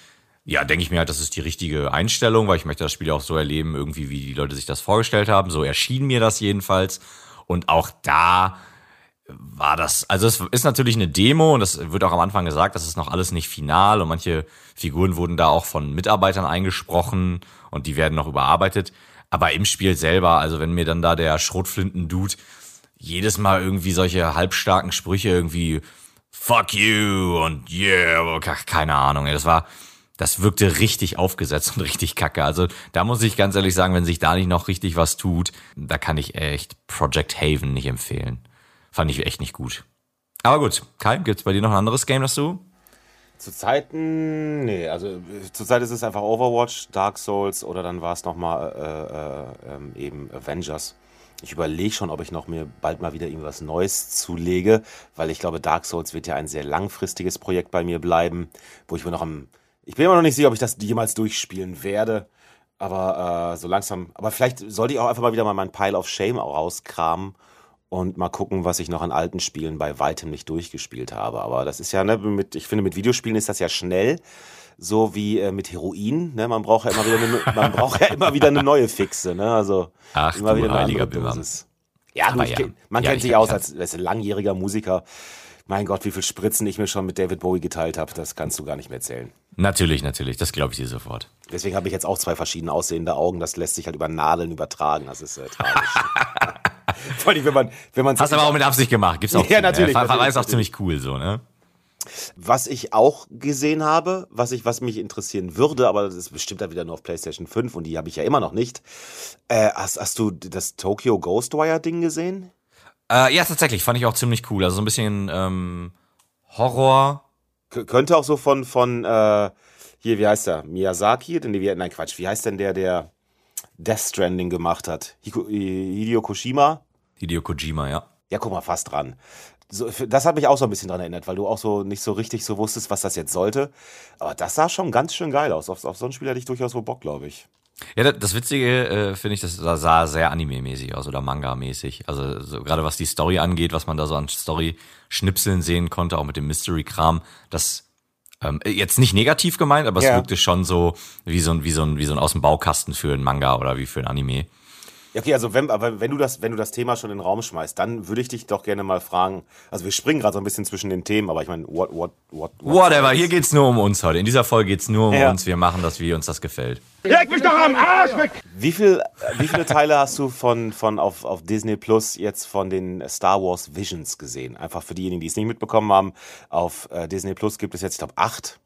ja, denke ich mir halt, das ist die richtige Einstellung, weil ich möchte das Spiel auch so erleben, irgendwie, wie die Leute sich das vorgestellt haben. So erschien mir das jedenfalls. Und auch da war das, also es ist natürlich eine Demo und das wird auch am Anfang gesagt, das ist noch alles nicht final und manche Figuren wurden da auch von Mitarbeitern eingesprochen und die werden noch überarbeitet. Aber im Spiel selber, also wenn mir dann da der Schrotflinten-Dude jedes Mal irgendwie solche halbstarken Sprüche irgendwie fuck you und yeah, keine Ahnung, das war, das wirkte richtig aufgesetzt und richtig kacke. Also da muss ich ganz ehrlich sagen, wenn sich da nicht noch richtig was tut, da kann ich echt Project Haven nicht empfehlen. Fand ich echt nicht gut. Aber gut, Kai, gibt's bei dir noch ein anderes Game, das du? Zu Zeiten, nee, also äh, zurzeit ist es einfach Overwatch, Dark Souls oder dann war es nochmal äh, äh, ähm, eben Avengers. Ich überlege schon, ob ich noch mir bald mal wieder irgendwas Neues zulege, weil ich glaube, Dark Souls wird ja ein sehr langfristiges Projekt bei mir bleiben, wo ich mir noch am. Ich bin immer noch nicht sicher, ob ich das jemals durchspielen werde. Aber äh, so langsam. Aber vielleicht sollte ich auch einfach mal wieder mal mein Pile of Shame rauskramen und mal gucken, was ich noch an alten Spielen bei weitem nicht durchgespielt habe. Aber das ist ja, ne, mit, ich finde, mit Videospielen ist das ja schnell, so wie äh, mit Heroin. Ne? Man braucht ja immer wieder eine, man braucht ja immer wieder eine neue Fixe. Ne? Also Ach immer wieder eine heiliger. Dosis. Ja, du, ja. man Ja, kennt ich sich aus als, als langjähriger Musiker. Mein Gott, wie viel Spritzen ich mir schon mit David Bowie geteilt habe, das kannst du gar nicht mehr erzählen. Natürlich, natürlich, das glaube ich dir sofort. Deswegen habe ich jetzt auch zwei verschieden aussehende Augen. Das lässt sich halt über Nadeln übertragen. Das ist äh, tragisch. Vor allem, wenn man, wenn man Hast aber auch mit Absicht gemacht, gibt's auch. Ja, natürlich, natürlich, ist auch ziemlich cool so, ne? Was ich auch gesehen habe, was ich, was mich interessieren würde, aber das ist bestimmt dann wieder nur auf PlayStation 5 und die habe ich ja immer noch nicht. Äh, hast, hast du das Tokyo Ghostwire-Ding gesehen? Äh, ja, tatsächlich, fand ich auch ziemlich cool. Also so ein bisschen ähm, Horror. K könnte auch so von, von äh, hier, wie heißt der? Miyazaki? Nein, Quatsch. Wie heißt denn der, der Death Stranding gemacht hat? Hiko, Hideo Koshima? Hideo Kojima, ja. Ja, guck mal, fast dran. So, das hat mich auch so ein bisschen dran erinnert, weil du auch so nicht so richtig so wusstest, was das jetzt sollte. Aber das sah schon ganz schön geil aus. Auf, auf so ein Spiel hätte ich durchaus wohl Bock, glaube ich. Ja, das, Witzige äh, finde ich, das sah- sehr Anime-mäßig aus oder Manga-mäßig. Also so, gerade was die Story angeht, was man da so an Story-Schnipseln sehen konnte, auch mit dem Mystery-Kram, das ähm, jetzt nicht negativ gemeint, aber es Ja. wirkte schon so wie so ein wie so ein wie so ein aus dem Baukasten für ein Manga oder wie für ein Anime. Ja, okay, also wenn, aber wenn du das, wenn du das Thema schon in den Raum schmeißt, dann würde ich dich doch gerne mal fragen. Also wir springen gerade so ein bisschen zwischen den Themen, aber ich meine, what, what, what, what Whatever, hier geht's nur um uns heute. In dieser Folge geht's nur um Ja. uns. Wir machen das, wie uns das gefällt. Leg mich doch am Arsch weg! Wie viel, wie viele Teile hast du von, von auf, auf Disney Plus jetzt von den Star Wars Visions gesehen? Einfach für diejenigen, die es nicht mitbekommen haben. Auf äh, Disney Plus gibt es jetzt, ich glaube, acht,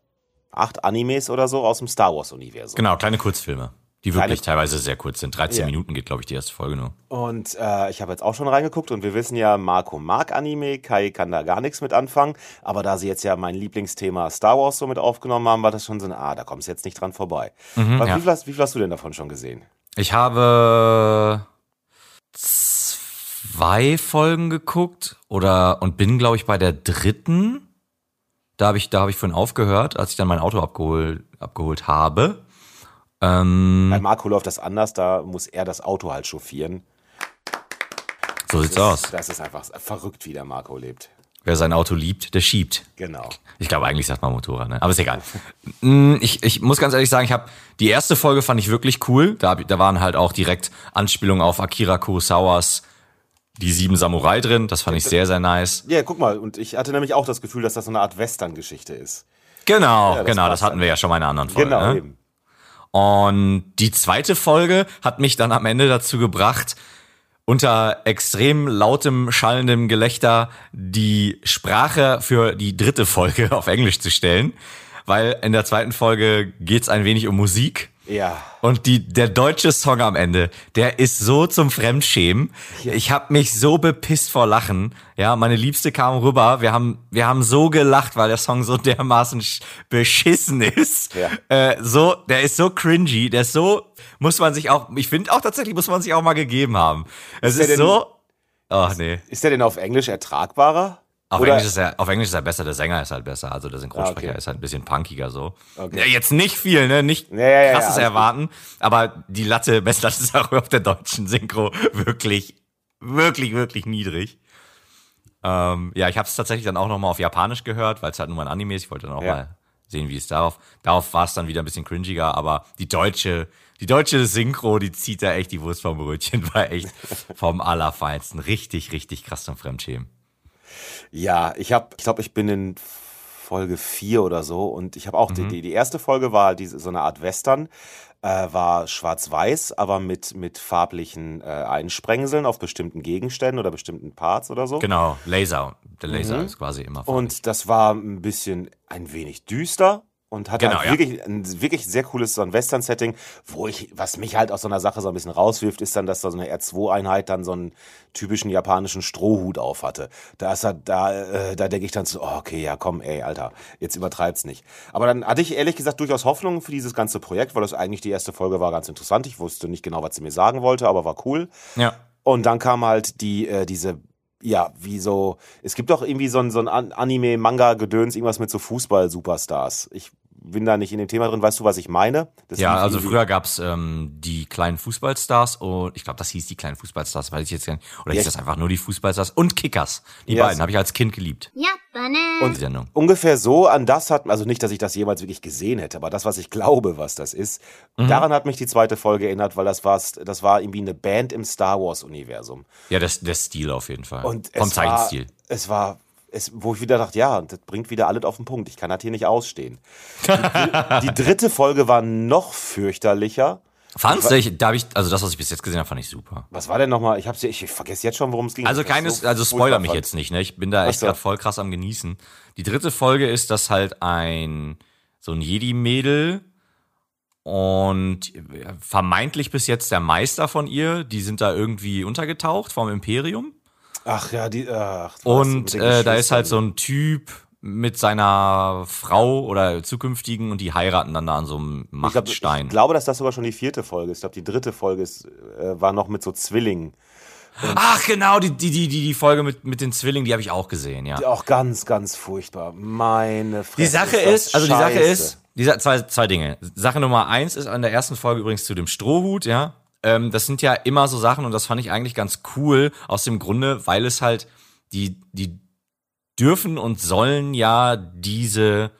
acht Animes oder so aus dem Star Wars Universum. Genau, kleine Kurzfilme, die wirklich teilweise sehr kurz sind. 13 Ja. Minuten geht, glaube ich, die erste Folge nur. Und äh, ich habe jetzt auch schon reingeguckt und wir wissen ja, Marco mag Anime, Kai kann da gar nichts mit anfangen. Aber da sie jetzt ja mein Lieblingsthema Star Wars so mit aufgenommen haben, war das schon so ein, ah, da kommst du jetzt nicht dran vorbei. Mhm, ja. wie, viel hast, wie viel hast du denn davon schon gesehen? Ich habe zwei Folgen geguckt oder und bin, glaube ich, bei der dritten. Da habe ich, da habe ich vorhin aufgehört, als ich dann mein Auto abgeholt, abgeholt habe. Ähm, Bei Marco läuft das anders, da muss er das Auto halt chauffieren. so sieht's Das, aus. das ist einfach verrückt, wie der Marco lebt. Wer sein Auto liebt, der schiebt. Genau. Ich glaube, eigentlich sagt man Motorrad, ne? Aber ist egal. Mm, ich, ich muss ganz ehrlich sagen, ich habe die erste Folge fand ich wirklich cool. Da, da waren halt auch direkt Anspielungen auf Akira Kurosawas Die Sieben Samurai drin. Das fand ich sehr, sehr nice. Ja, guck mal, und ich hatte nämlich auch das Gefühl, dass das so eine Art Western-Geschichte ist. Genau, das genau, das hatten wir ja schon mal in einer anderen Folge. Genau, ne? eben. Und die zweite Folge hat mich dann am Ende dazu gebracht, unter extrem lautem, schallendem Gelächter die Sprache für die dritte Folge auf Englisch zu stellen. Weil in der zweiten Folge geht's ein wenig um Musik. Ja. Und die, der deutsche Song am Ende, der ist so zum Fremdschämen. Ich habe mich so bepisst vor Lachen. Ja, meine Liebste kam rüber. Wir haben, wir haben so gelacht, weil der Song so dermaßen sch- beschissen ist. Ja. Äh, so, der ist so cringy, der ist so, muss man sich auch, ich finde auch tatsächlich, muss man sich auch mal gegeben haben. Es ist, denn- so, oh nee. Ist der denn auf Englisch ertragbarer? Auf Englisch, ist er, auf Englisch ist er besser, der Sänger ist halt besser, also der Synchronsprecher Ah, okay. ist halt ein bisschen punkiger so. Okay. Ja, jetzt nicht viel, ne? Nicht Ja, ja, krasses alles gut. erwarten, aber die Latte, Messlatte ist auch auf der deutschen Synchro wirklich, wirklich, wirklich niedrig. Ähm, ja, ich habe es tatsächlich dann auch nochmal auf Japanisch gehört, weil es halt nur ein Anime ist. Ich wollte dann auch mal sehen, wie es darauf. Darauf war es dann wieder ein bisschen cringiger, aber die deutsche, die deutsche Synchro, die zieht da echt die Wurst vom Brötchen, war echt vom Allerfeinsten. Richtig, richtig krass zum Fremdschämen. Ja, ich habe, ich glaube, ich bin in Folge 4 oder so und ich habe auch Mhm. die, die, erste Folge war diese, so eine Art Western, äh, war schwarz-weiß, aber mit, mit farblichen äh, Einsprengseln auf bestimmten Gegenständen oder bestimmten Parts oder so. Genau, Laser. Der Laser ist quasi immer farbig. Und das war ein bisschen ein wenig düster und hatte Genau, halt ja. wirklich ein wirklich sehr cooles so ein Western-Setting, wo ich, was mich halt aus so einer Sache so ein bisschen rauswirft, ist dann, dass da so eine R2-Einheit dann so einen typischen japanischen Strohhut auf hatte. Da ist er, da, äh, da denke ich dann so, oh, okay, ja, komm, ey, Alter, jetzt übertreib's nicht. Aber dann hatte ich ehrlich gesagt durchaus Hoffnung für dieses ganze Projekt, weil das eigentlich die erste Folge war ganz interessant. Ich wusste nicht genau, was sie mir sagen wollte, aber war cool. ja. Und dann kam halt die, äh, diese, ja, wie so, es gibt doch irgendwie so ein, so ein An- Anime-Manga-Gedöns, irgendwas mit so Fußball-Superstars. Ich bin da nicht in dem Thema drin. Weißt du, was ich meine? Das ja, also früher gab's ähm, die kleinen Fußballstars und ich glaube, das hieß die kleinen Fußballstars, weiß ich jetzt gar. Oder ja, hieß das einfach nur die Fußballstars und Kickers? Die yes. beiden habe ich als Kind geliebt. Ja, und ungefähr so an das hat, also nicht, dass ich das jemals wirklich gesehen hätte, aber das, was ich glaube, was das ist, mhm. daran hat mich die zweite Folge erinnert, weil das war, das war irgendwie eine Band im Star Wars Universum. Ja, das, der Stil auf jeden Fall. Und Vom Zeichenstil. War, es war es, wo ich wieder dachte, ja, das bringt wieder alles auf den Punkt. Ich kann das hier nicht ausstehen. Die, die dritte Folge war noch fürchterlicher. Fandst du? Ich, da hab ich, also das, was ich bis jetzt gesehen habe, fand ich super. Was war denn nochmal? Ich hab's, ich vergesse jetzt schon, worum es ging. Also Ich keines, so also spoiler mich fand. jetzt nicht, ne? Ich bin da echt so. gerade voll krass am genießen. Die dritte Folge ist, dass halt ein so ein Jedi-Mädel und vermeintlich bis jetzt der Meister von ihr, die sind da irgendwie untergetaucht vom Imperium. Ach ja, die. Ach, Und äh, da ist halt so ein Typ mit seiner Frau oder zukünftigen und die heiraten dann da an so einem Ich, glaub, Machtstein. ich glaube, dass das sogar schon die vierte Folge ist. Ich glaube, die dritte Folge ist, äh, war noch mit so Zwillingen. Ach genau, die, die, die, die, Folge mit, mit den Zwillingen, die habe ich auch gesehen, ja. Die auch ganz, ganz furchtbar. Meine Fresse. Die Sache das ist, also die Sache ist, die, zwei, zwei Dinge. Sache Nummer eins ist an der ersten Folge übrigens zu dem Strohhut, ja. Ähm, das sind ja immer so Sachen und das fand ich eigentlich ganz cool aus dem Grunde, weil es halt, die, die dürfen und sollen ja diese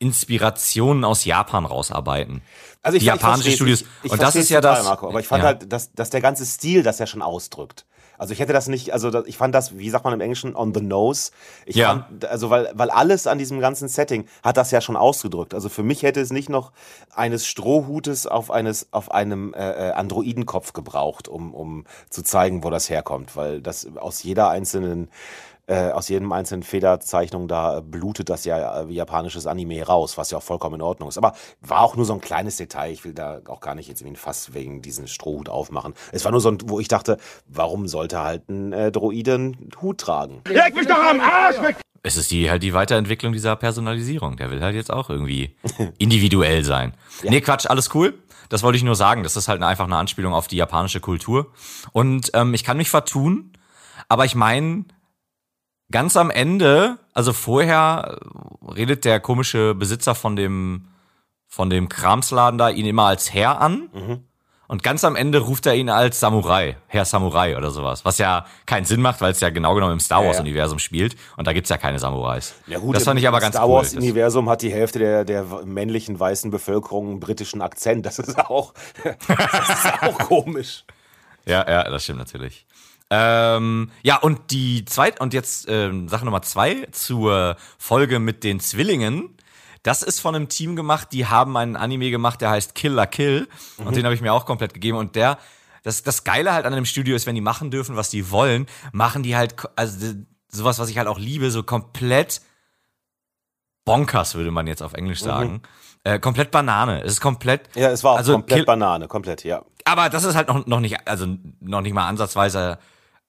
Inspirationen aus Japan rausarbeiten. Also ich, die ich japanische versteh's. Studios. Ich, ich und das ist ja total, das. Marco, aber ich fand ja. halt, dass, dass der ganze Stil das ja schon ausdrückt. Also ich hätte das nicht, also ich fand das, wie sagt man im Englischen, on the nose. Ich Ja. fand, also weil, weil alles an diesem ganzen Setting hat das ja schon ausgedrückt. Also für mich hätte es nicht noch eines Strohhutes auf eines, auf einem äh, äh, Androidenkopf gebraucht, um, um zu zeigen, wo das herkommt, weil das aus jeder einzelnen äh, aus jedem einzelnen Federzeichnung da äh, blutet das ja äh, wie japanisches Anime raus, was ja auch vollkommen in Ordnung ist. Aber war auch nur so ein kleines Detail. Ich will da auch gar nicht jetzt irgendwie ein Fass wegen diesen Strohhut aufmachen. Es war nur so ein, wo ich dachte, warum sollte halt ein äh, Droide einen Hut tragen? Leg mich doch am Arsch weg! Es ist die halt die Weiterentwicklung dieser Personalisierung. Der will halt jetzt auch irgendwie individuell sein. Nee, Quatsch, alles cool. Das wollte ich nur sagen. Das ist halt einfach eine Anspielung auf die japanische Kultur. Und ähm, ich kann mich vertun, aber ich meine, ganz am Ende, also vorher äh, redet der komische Besitzer von dem von dem Kramsladen da ihn immer als Herr an. Und ganz am Ende ruft er ihn als Samurai, Herr Samurai oder sowas. Was ja keinen Sinn macht, weil es ja genau genommen im Star. Wars-Universum spielt. Und da gibt's ja keine Samurais. Ja gut, das fand ich aber ganz Star cool. Wars Universum hat die Hälfte der, der männlichen weißen Bevölkerung einen britischen Akzent. Das ist auch, das ist auch komisch. Ja, ja, das stimmt natürlich. Ähm, ja, und die zweite, und jetzt ähm, Sache Nummer zwei zur Folge mit den Zwillingen. Das ist von einem Team gemacht, die haben einen Anime gemacht, der heißt Killer Kill. Und den habe ich mir auch komplett gegeben. Und der, das, das Geile halt an dem Studio ist, wenn die machen dürfen, was die wollen, machen die halt, also sowas, was ich halt auch liebe, so komplett bonkers, würde man jetzt auf Englisch sagen. Äh, komplett Banane. Es ist komplett. Ja, es war auch also komplett Kill- Banane, komplett, ja. aber das ist halt noch, noch nicht, also noch nicht mal ansatzweise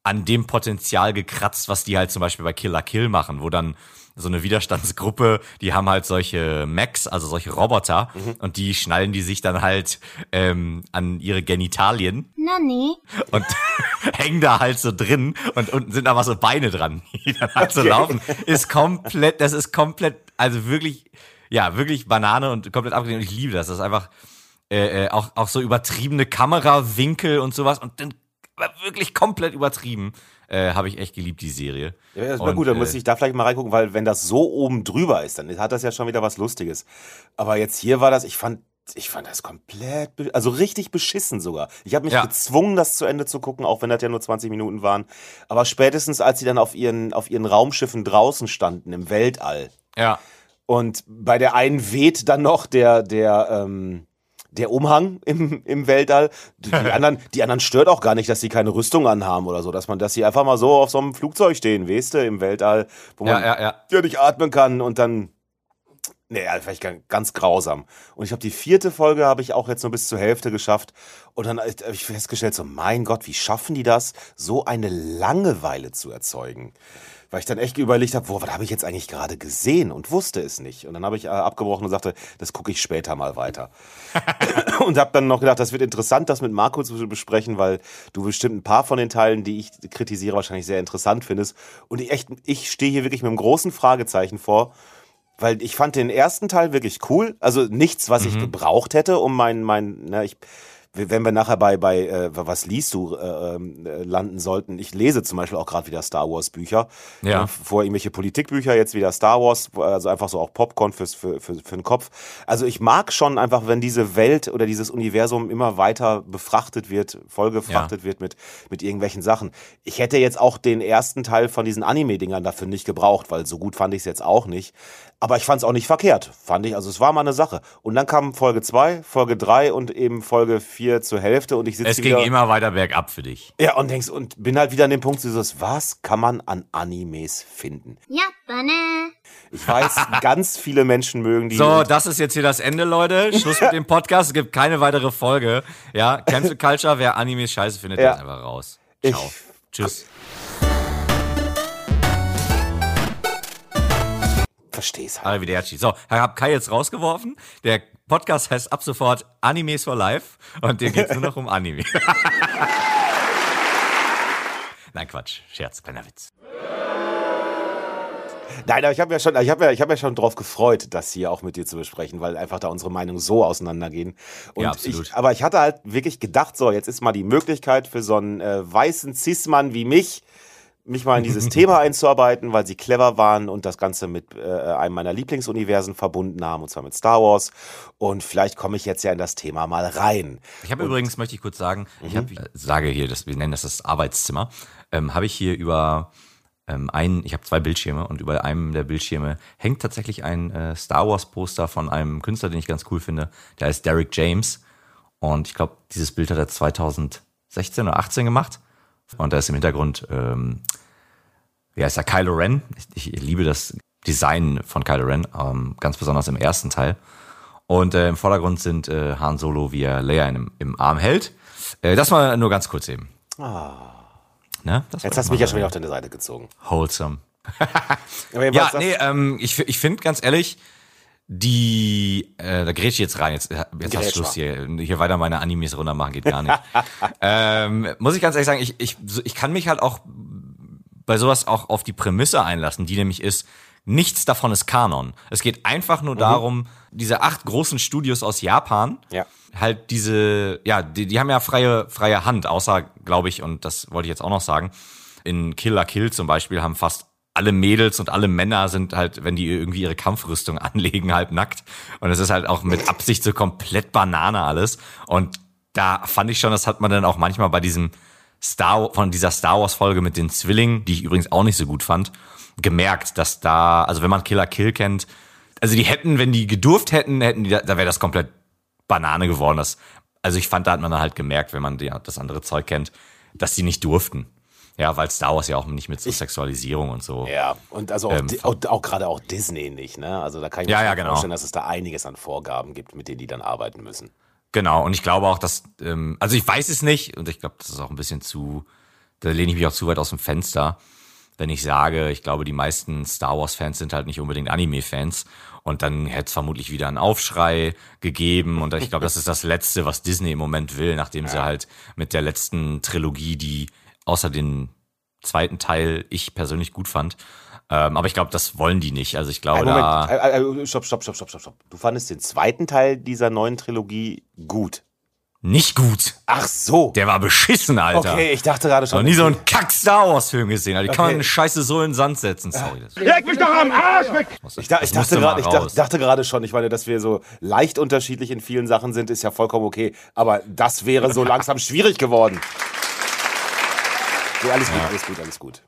an dem Potenzial gekratzt, was die halt zum Beispiel bei Killer Kill machen, wo dann so eine Widerstandsgruppe, die haben halt solche Mechs, also solche Roboter, und die schnallen die sich dann halt ähm, an ihre Genitalien Nani? und hängen da halt so drin und unten sind aber so Beine dran, die dann halt so laufen. Ist komplett, das ist komplett, also wirklich, ja, wirklich Banane und komplett abgelehnt. Und ich liebe das. Das ist einfach äh, äh, auch, auch so übertriebene Kamerawinkel und sowas und dann wirklich komplett übertrieben. Äh, Habe ich echt geliebt, die Serie. Ja, das war Und, gut, dann äh, muss ich da vielleicht mal reingucken, weil wenn das so oben drüber ist, dann hat das ja schon wieder was Lustiges. Aber jetzt hier war das, ich fand, ich fand das komplett, also richtig beschissen sogar. Ich habe mich Ja. gezwungen, das zu Ende zu gucken, auch wenn das ja nur 20 Minuten waren. Aber spätestens, als sie dann auf ihren, auf ihren Raumschiffen draußen standen, im Weltall, Ja, und bei der einen weht dann noch der, der, ähm, der Umhang im, im Weltall. Die, die, anderen, die anderen stört auch gar nicht, dass sie keine Rüstung anhaben oder so, dass man, dass sie einfach mal so auf so einem Flugzeug stehen, weißt du, im Weltall, wo ja, man ja, ja. ja nicht atmen kann und dann. Nee, ja, vielleicht ganz, ganz grausam. Und ich habe die vierte Folge habe ich auch jetzt nur bis zur Hälfte geschafft. Und dann habe ich festgestellt, so mein Gott, wie schaffen die das, so eine Langeweile zu erzeugen? Weil ich dann echt überlegt habe, wo, was habe ich jetzt eigentlich gerade gesehen und wusste es nicht. Und dann habe ich äh, abgebrochen und sagte, das gucke ich später mal weiter. und habe dann noch gedacht, das wird interessant, das mit Marco zu besprechen, weil du bestimmt ein paar von den Teilen, die ich kritisiere, wahrscheinlich sehr interessant findest. Und ich echt, ich stehe hier wirklich mit einem großen Fragezeichen vor, weil ich fand den ersten Teil wirklich cool. Also nichts, was ich gebraucht hätte, um mein, mein, na, ich, wenn wir nachher bei, bei äh, was liest du, äh, ähm, äh, landen sollten. Ich lese zum Beispiel auch gerade wieder Star Wars Bücher. Ja. Äh, Vorher irgendwelche Politikbücher, jetzt wieder Star Wars, also einfach so auch Popcorn fürs, für, für, für den Kopf. Also ich mag schon einfach, wenn diese Welt oder dieses Universum immer weiter befrachtet wird, vollgefrachtet wird mit, mit irgendwelchen Sachen. Ich hätte jetzt auch den ersten Teil von diesen Anime-Dingern dafür nicht gebraucht, weil so gut fand ich es jetzt auch nicht. Aber ich fand es auch nicht verkehrt, fand ich. Also es war mal eine Sache. Und dann kam Folge 2, Folge 3 und eben Folge 4 zur Hälfte und ich sitze Es ging wieder, immer weiter bergab für dich. Ja, und denkst und bin halt wieder an dem Punkt, du sagst, was kann man an Animes finden? Ja, Banne. Ich weiß, ganz viele Menschen mögen die. So, das ist jetzt hier das Ende, Leute. Schluss mit dem Podcast. Es gibt keine weitere Folge. Ja, Cancel Culture, wer Animes scheiße findet, ja. ist einfach raus. Ciao. Ich, Tschüss. Versteh's halt. Arrivederci. So, hab Kai jetzt rausgeworfen. Der Podcast heißt ab sofort Animes for Life und dir geht's nur noch um Anime. Nein, Quatsch. Scherz, kleiner Witz. Nein, aber ich habe ja schon, ich habe ja, ich habe ja schon drauf gefreut, das hier auch mit dir zu besprechen, weil einfach da unsere Meinungen so auseinandergehen. Und Ja, absolut. Ich, aber ich hatte halt wirklich gedacht, so jetzt ist mal die Möglichkeit für so einen äh, weißen Cis-Mann wie mich, mich mal in dieses Thema einzuarbeiten, weil sie clever waren und das Ganze mit äh, einem meiner Lieblingsuniversen verbunden haben, und zwar mit Star Wars. Und vielleicht komme ich jetzt ja in das Thema mal rein. Ich habe übrigens, möchte ich kurz sagen, ich hab, äh, sage hier, das, wir nennen das das Arbeitszimmer, ähm, habe ich hier über ähm, einen, ich habe zwei Bildschirme und über einem der Bildschirme hängt tatsächlich ein äh, Star Wars Poster von einem Künstler, den ich ganz cool finde. Der heißt Derek James und ich glaube, dieses Bild hat er 2016 oder 18 gemacht und da ist im Hintergrund, ähm, wie heißt er, Kylo Ren. Ich, ich liebe das Design von Kylo Ren, ähm, ganz besonders im ersten Teil. Und äh, im Vordergrund sind äh, Han Solo, wie er Leia im, im Arm hält. Äh, das mal nur ganz kurz eben. Ne? Das Jetzt hast du mich ja schon wieder auf deine Seite gezogen. Wholesome. Ja, nee, ähm, ich, ich finde ganz ehrlich, die, äh, da grätsch ich jetzt rein, jetzt, jetzt hast du Schluss hier, hier weiter meine Animes runter machen, geht gar nicht. ähm, muss ich ganz ehrlich sagen, ich, ich, ich kann mich halt auch bei sowas auch auf die Prämisse einlassen, die nämlich ist, nichts davon ist Kanon. Es geht einfach nur darum, diese acht großen Studios aus Japan, Ja. halt diese, ja, die, die haben ja freie, freie Hand, außer, glaube ich, und das wollte ich jetzt auch noch sagen, in Killer Kill zum Beispiel haben fast alle Mädels und alle Männer sind halt, wenn die irgendwie ihre Kampfrüstung anlegen, halb nackt. Und es ist halt auch mit Absicht so komplett Banane alles. Und da fand ich schon, das hat man dann auch manchmal bei diesem Star, von dieser Star Wars Folge mit den Zwillingen, die ich übrigens auch nicht so gut fand, gemerkt, dass da, also wenn man Killer Kill kennt, also die hätten, wenn die gedurft hätten, hätten die, da, wäre das komplett Banane geworden. Das, also ich fand, da hat man dann halt gemerkt, wenn man die, das andere Zeug kennt, dass die nicht durften. Ja, weil Star Wars ja auch nicht mit so Sexualisierung und so. Ja, und also auch, Ähm, auch, auch gerade auch Disney nicht, ne? Also da kann ich mir Ja, ja, genau. vorstellen, dass es da einiges an Vorgaben gibt, mit denen die dann arbeiten müssen. Genau, und ich glaube auch, dass, ähm, also ich weiß es nicht, und ich glaube, das ist auch ein bisschen zu, da lehne ich mich auch zu weit aus dem Fenster, wenn ich sage, ich glaube, die meisten Star Wars-Fans sind halt nicht unbedingt Anime-Fans. Und dann hätte es vermutlich wieder einen Aufschrei gegeben. Und ich glaube, das ist das Letzte, was Disney im Moment will, nachdem sie halt mit der letzten Trilogie, die außer den zweiten Teil ich persönlich gut fand. Ähm, aber ich glaube, das wollen die nicht. Also ich glaube, da. Moment, äh, äh, stopp, stopp, stopp, stopp, stopp, stopp. Du fandest den zweiten Teil dieser neuen Trilogie gut. Nicht gut. Ach so. Der war beschissen, Alter. okay, ich dachte gerade schon. Noch nie so einen Kack-Star Wars-Film gesehen. Die kann man Okay. eine Scheiße so in den Sand setzen. Sorry. Das Leg mich doch am Arsch weg! Ich, da, ich, dachte gerade, ich dachte, dachte gerade schon, ich meine, dass wir so leicht unterschiedlich in vielen Sachen sind, ist ja vollkommen okay. Aber das wäre so langsam schwierig geworden. Nee, alles gut, alles gut, alles gut.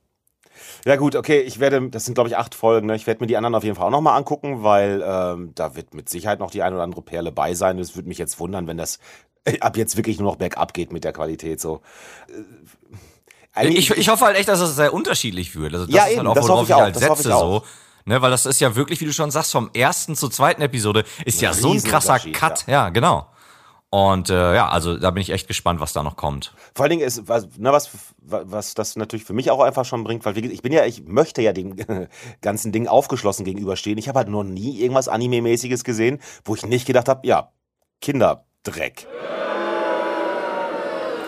Ja gut, okay, ich werde, das sind glaube ich acht Folgen, ne? ich werde mir die anderen auf jeden Fall auch nochmal angucken, weil ähm, da wird mit Sicherheit noch die ein oder andere Perle bei sein. Es würde mich jetzt wundern, wenn das äh, ab jetzt wirklich nur noch bergab geht mit der Qualität. So. Äh, Ich, ich hoffe halt echt, dass es sehr unterschiedlich wird. Also das Ja, ist eben, halt auch, das worauf ich ich, auch, halt das ich setze auch. so. Ne, weil das ist ja wirklich, wie du schon sagst, vom ersten zur zweiten Episode ist ja so ein krasser Cut. Ja, genau. Und äh, ja, also da bin ich echt gespannt, was da noch kommt. Vor allen Dingen ist, was, ne, was, was das natürlich für mich auch einfach schon bringt, weil ich bin ja, ich möchte ja dem ganzen Ding aufgeschlossen gegenüberstehen. Ich habe halt noch nie irgendwas Anime-mäßiges gesehen, wo ich nicht gedacht habe, ja, Kinderdreck.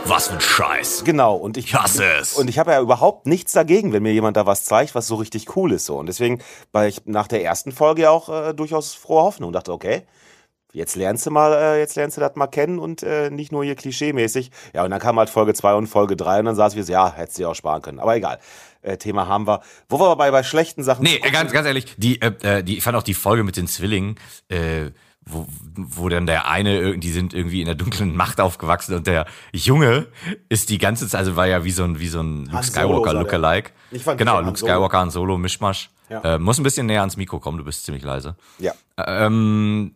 Was für ein Scheiß. Genau, und ich, Ich hasse es. Und ich habe ja überhaupt nichts dagegen, wenn mir jemand da was zeigt, was so richtig cool ist. So. Und deswegen war ich nach der ersten Folge auch äh, durchaus frohe Hoffnung und dachte, okay, jetzt lernst du mal, äh, jetzt lernst du das mal kennen und äh, nicht nur hier klischee-mäßig. Ja, und dann kam halt Folge 2 und Folge 3 und dann saß wir so, ja, hättest du dir auch sparen können. Aber egal. Äh, Thema haben wir. Wo wir bei, bei schlechten Sachen. Nee, äh, ganz, ganz ehrlich, die, äh, äh, die, ich fand auch die Folge mit den Zwillingen, äh, wo, wo dann der eine, irg- die sind irgendwie in der dunklen Macht aufgewachsen und der Junge ist die ganze Zeit, also war ja wie so ein, wie so ein Luke Skywalker. Lookalike. Ich fand Genau, Luke. Skywalker, Han Solo, Mischmasch. Ja. Äh, muss ein bisschen näher ans Mikro kommen, du bist ziemlich leise. Ja. Ähm,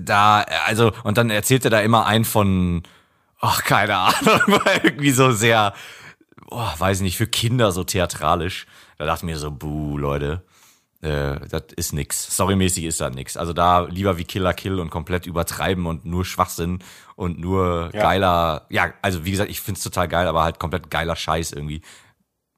da, also, und dann erzählt er da immer ein von, ach, keine Ahnung, war irgendwie so sehr, oh, weiß nicht, für Kinder so theatralisch. Da dachte ich mir so, buh, Leute, äh, das ist nix. Storymäßig ist das nix. Also da lieber wie Killer Kill und komplett übertreiben und nur Schwachsinn und nur Ja. geiler, ja, also wie gesagt, ich find's total geil, aber halt komplett geiler Scheiß irgendwie.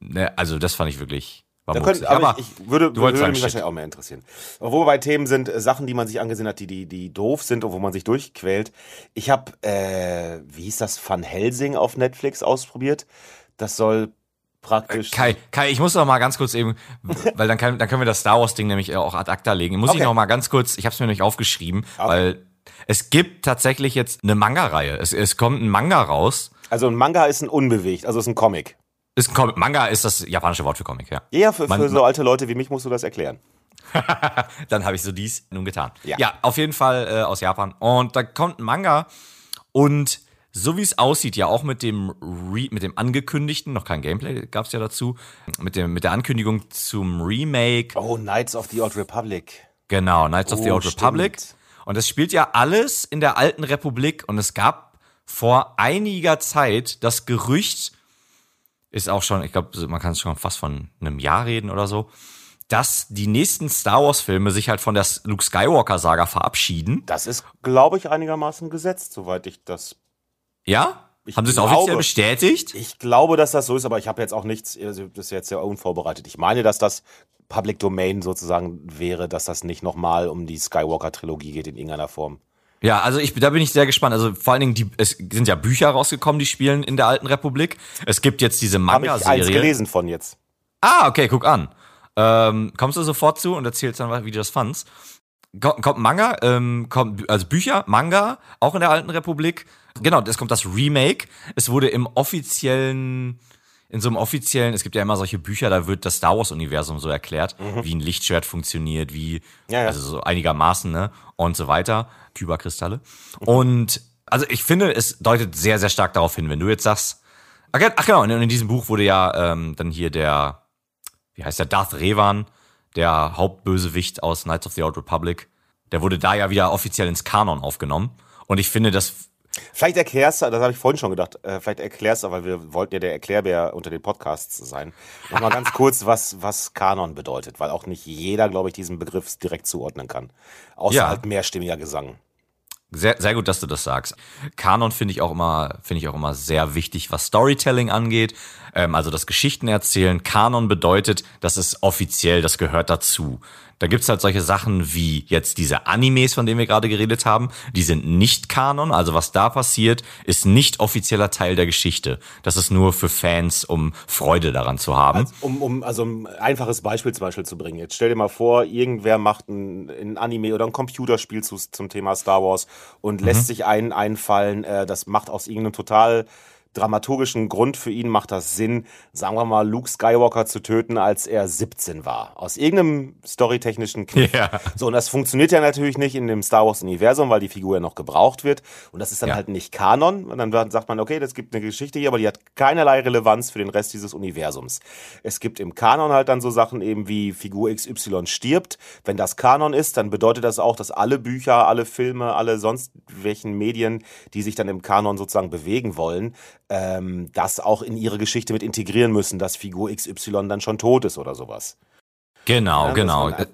Ne, also das fand ich wirklich, Da könnt, aber, ich, ich würde, würde mich wahrscheinlich auch mehr interessieren. Aber wo wir bei Themen sind, äh, Sachen, die man sich angesehen hat, die, die, die doof sind und wo man sich durchquält. Ich habe, äh, wie hieß das, Van Helsing auf Netflix ausprobiert. Das soll praktisch. Kai, Kai, ich muss noch mal ganz kurz eben, weil dann, kann, dann können wir das Star Wars Ding nämlich auch ad acta legen. Muss ich Okay. noch mal ganz kurz, ich habe es mir nämlich aufgeschrieben, weil es gibt tatsächlich jetzt eine Manga-Reihe. Es, es kommt ein Manga raus. Also ein Manga ist ein unbewegt, also ist ein Comic. Ist ein Comic. Manga ist das japanische Wort für Comic, ja. Ja, für, Man- für so alte Leute wie mich musst du das erklären. Dann habe ich so dies nun getan. Ja. auf jeden Fall äh, aus Japan. Und da kommt ein Manga und so wie es aussieht, ja auch mit dem Re mit dem angekündigten, noch kein Gameplay gab es ja dazu, mit dem mit der Ankündigung zum Remake Oh, Knights of the Old Republic. Genau, Knights of the Oh, Old Republic. stimmt. Und das spielt ja alles in der alten Republik und es gab vor einiger Zeit das Gerücht, ist auch schon, ich glaube, man kann es schon fast von einem Jahr reden oder so, dass die nächsten Star Wars Filme sich halt von der Luke Skywalker Saga verabschieden. Das ist, glaube ich, einigermaßen gesetzt, soweit ich das. Ja? Ich Haben sie es offiziell bestätigt? Ich glaube, dass das so ist, aber ich habe jetzt auch nichts, also das ist jetzt sehr unvorbereitet. Ich meine, dass das Public Domain sozusagen wäre, dass das nicht nochmal um die Skywalker-Trilogie geht in irgendeiner Form. Ja, also ich, da bin ich sehr gespannt. Also vor allen Dingen, die, es sind ja Bücher rausgekommen, die spielen in der alten Republik. Es gibt jetzt diese Habe ich eins Manga-Serie. gelesen von jetzt. Ah, okay, guck an. Ähm, kommst du sofort zu und erzählst dann, wie du das fandst. Kommt, kommt Manga, ähm, kommt, also Bücher, Manga, auch in der alten Republik. Genau, es kommt das Remake. Es wurde im offiziellen, in so einem offiziellen, es gibt ja immer solche Bücher, da wird das Star Wars-Universum so erklärt, wie ein Lichtschwert funktioniert, wie, Mhm. Ja, ja. also so einigermaßen, ne, und so weiter. Kyberkristalle. Und, also ich finde, es deutet sehr, sehr stark darauf hin, wenn du jetzt sagst, ach, ja, ach genau, und in diesem Buch wurde ja ähm, dann hier der, wie heißt der, Darth Revan, der Hauptbösewicht aus Knights of the Old Republic, der wurde da ja wieder offiziell ins Kanon aufgenommen. Und ich finde, das Vielleicht erklärst du, das habe ich vorhin schon gedacht, äh, vielleicht erklärst du, weil wir wollten ja der Erklärbär unter den Podcasts sein, nochmal ganz kurz, was, was Kanon bedeutet, weil auch nicht jeder, glaube ich, diesen Begriff direkt zuordnen kann. Außer Ja. halt mehrstimmiger Gesang. Sehr, sehr gut, dass du das sagst. Kanon finde ich auch immer, finde ich auch immer sehr wichtig, was Storytelling angeht. Ähm, also das Geschichten erzählen. Kanon bedeutet, das ist offiziell, das gehört dazu. Da gibt's halt solche Sachen wie jetzt diese Animes, von denen wir gerade geredet haben. Die sind nicht Kanon. Also was da passiert, ist nicht offizieller Teil der Geschichte. Das ist nur für Fans, um Freude daran zu haben. Um, um also um ein einfaches Beispiel zum Beispiel zu bringen. Jetzt stell dir mal vor, irgendwer macht ein, ein Anime oder ein Computerspiel zu, zum Thema Star Wars und lässt sich einen einfallen, äh, das macht aus irgendeinem total dramaturgischen Grund für ihn macht das Sinn, sagen wir mal, Luke Skywalker zu töten, als er 17 war. Aus irgendeinem storytechnischen Kniff. Ja. So, und das funktioniert ja natürlich nicht in dem Star Wars-Universum, weil die Figur ja noch gebraucht wird. Und das ist dann Ja. halt nicht Kanon. Und dann sagt man, okay, das gibt eine Geschichte hier, aber die hat keinerlei Relevanz für den Rest dieses Universums. Es gibt im Kanon halt dann so Sachen eben wie Figur XY stirbt. Wenn das Kanon ist, dann bedeutet das auch, dass alle Bücher, alle Filme, alle sonst welchen Medien, die sich dann im Kanon sozusagen bewegen wollen, ähm, das auch in ihre Geschichte mit integrieren müssen, dass Figur XY dann schon tot ist oder sowas. Genau, Ja, genau. dass man,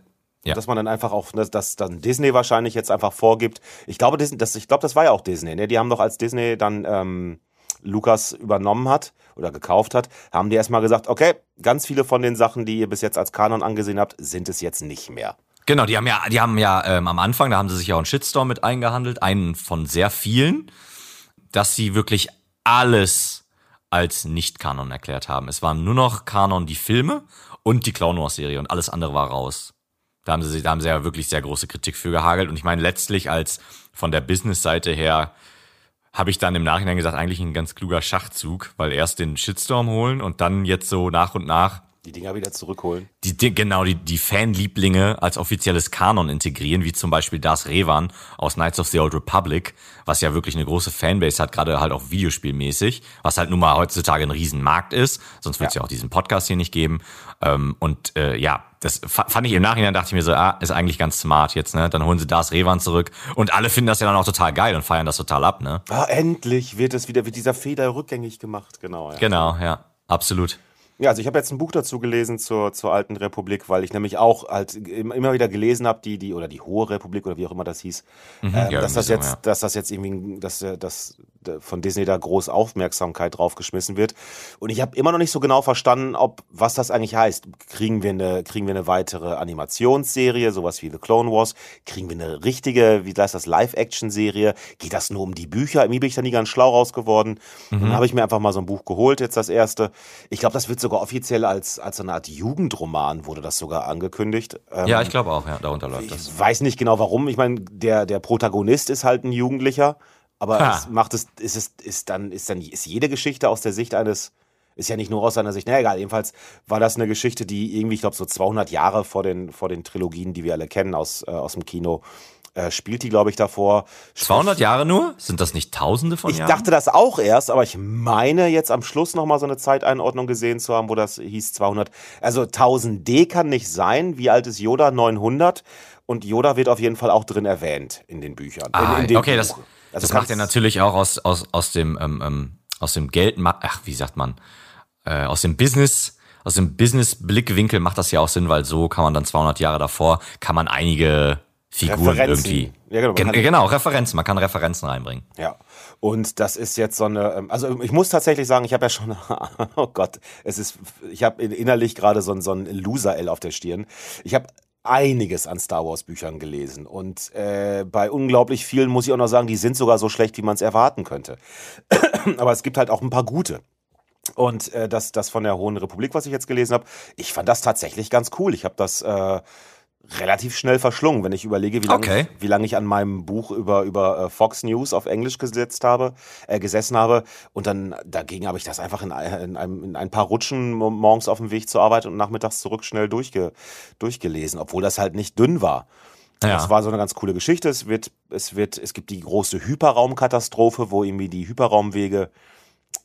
Ja. dass man dann einfach auch, dass, dass dann Disney wahrscheinlich jetzt einfach vorgibt. Ich glaube, Disney, das, ich glaube, das war ja auch Disney. Ne? Die haben doch als Disney dann ähm, Lukas übernommen hat oder gekauft hat, haben die erstmal gesagt, okay, ganz viele von den Sachen, die ihr bis jetzt als Kanon angesehen habt, sind es jetzt nicht mehr. Genau, die haben ja, die haben ja ähm, am Anfang, da haben sie sich ja auch einen Shitstorm mit eingehandelt, einen von sehr vielen, dass sie wirklich alles als Nicht-Kanon erklärt haben. Es waren nur noch Kanon die Filme und die Clone Wars Serie und alles andere war raus. Da haben sie, da haben sie ja wirklich sehr große Kritik für gehagelt und ich meine letztlich als von der Business-Seite her habe ich dann im Nachhinein gesagt, eigentlich ein ganz kluger Schachzug, weil erst den Shitstorm holen und dann jetzt so nach und nach Die Dinger wieder zurückholen. die, die, genau, die, die Fanlieblinge als offizielles Kanon integrieren, wie zum Beispiel Das Revan aus Knights of the Old Republic, was ja wirklich eine große Fanbase hat, gerade halt auch videospielmäßig, was halt nun mal heutzutage ein Riesenmarkt ist, sonst würde es ja. auch diesen Podcast hier nicht geben. Ähm, und äh, ja, das fa- fand ich im Nachhinein, dachte ich mir so, ah, ist eigentlich ganz smart jetzt, ne? Dann holen sie Das Revan zurück und alle finden das ja dann auch total geil und feiern das total ab, ne? Ah, endlich wird es wieder, wird dieser Fehler rückgängig gemacht. Genau, ja. Genau, ja, absolut. Ja, also ich habe jetzt ein Buch dazu gelesen zur, zur alten Republik, weil ich nämlich auch halt im- immer wieder gelesen habe, die, die, oder die Hohe Republik oder wie auch immer das hieß, ähm, ja, dass das irgendwie so, jetzt, ja. dass das jetzt irgendwie, dass, äh, dass äh, von Disney da groß Aufmerksamkeit draufgeschmissen wird. Und ich habe immer noch nicht so genau verstanden, ob, was das eigentlich heißt. Kriegen wir eine, kriegen wir eine weitere Animationsserie, sowas wie The Clone Wars? Kriegen wir eine richtige, wie heißt das, Live-Action-Serie? Geht das nur um die Bücher? Irgendwie bin ich da nie ganz schlau raus geworden. Mhm. Dann habe ich mir einfach mal so ein Buch geholt, jetzt das erste. Ich glaube, das wird sogar offiziell als, als so eine Art Jugendroman, wurde das sogar angekündigt. Ähm, Ja, ich glaube auch, ja, darunter läuft ich das. weiß nicht genau warum. Ich meine, der, der Protagonist ist halt ein Jugendlicher, aber Ha. es macht es, ist es, ist dann, ist dann, ist jede Geschichte aus der Sicht eines, ist ja nicht nur aus seiner Sicht, na egal, jedenfalls war das eine Geschichte, die irgendwie, ich glaube, so 200 Jahre vor den, vor den Trilogien, die wir alle kennen aus, äh, aus dem Kino, äh, spielt die, glaube ich, davor. 200 Jahre nur? Sind das nicht Tausende von Ich Jahren? dachte das auch erst, aber ich meine jetzt am Schluss nochmal so eine Zeiteinordnung gesehen zu haben, wo das hieß 200. Also 1000 D kann nicht sein. Wie alt ist Yoda? 900. Und Yoda wird auf jeden Fall auch drin erwähnt in den Büchern. Ah, in, in dem okay, Buch. das Also macht er natürlich auch aus, aus, aus dem, ähm, ähm, aus dem Geld, ach, wie sagt man, äh, aus dem Business, aus dem Business-Blickwinkel macht das ja auch Sinn, weil so kann man dann 200 Jahre davor, kann man einige Figuren Referenzen. irgendwie, Ja, genau, Gen genau, Referenzen, man kann Referenzen reinbringen. Ja. Und das ist jetzt so eine, ähm, also ich muss tatsächlich sagen, ich habe ja schon, oh Gott, es ist, ich habe innerlich gerade so ein, so ein Loser-L auf der Stirn. Ich habe einiges an Star Wars Büchern gelesen und äh, bei unglaublich vielen muss ich auch noch sagen, die sind sogar so schlecht, wie man es erwarten könnte. Aber es gibt halt auch ein paar gute. Und äh, das, das von der Hohen Republik, was ich jetzt gelesen habe, ich fand das tatsächlich ganz cool. Ich habe das äh, relativ schnell verschlungen, wenn ich überlege, wie lange Okay. ich, wie lange ich an meinem Buch über, über äh, Fox News auf Englisch gesetzt habe, äh, gesessen habe. Und dann dagegen habe ich das einfach in, ein- in, einem, in ein paar Rutschen mo- morgens auf dem Weg zur Arbeit und nachmittags zurück schnell durchge, durchgelesen, obwohl das halt nicht dünn war. Ja. Das war so eine ganz coole Geschichte. Es wird, es wird, es gibt die große Hyperraumkatastrophe, wo irgendwie die Hyperraumwege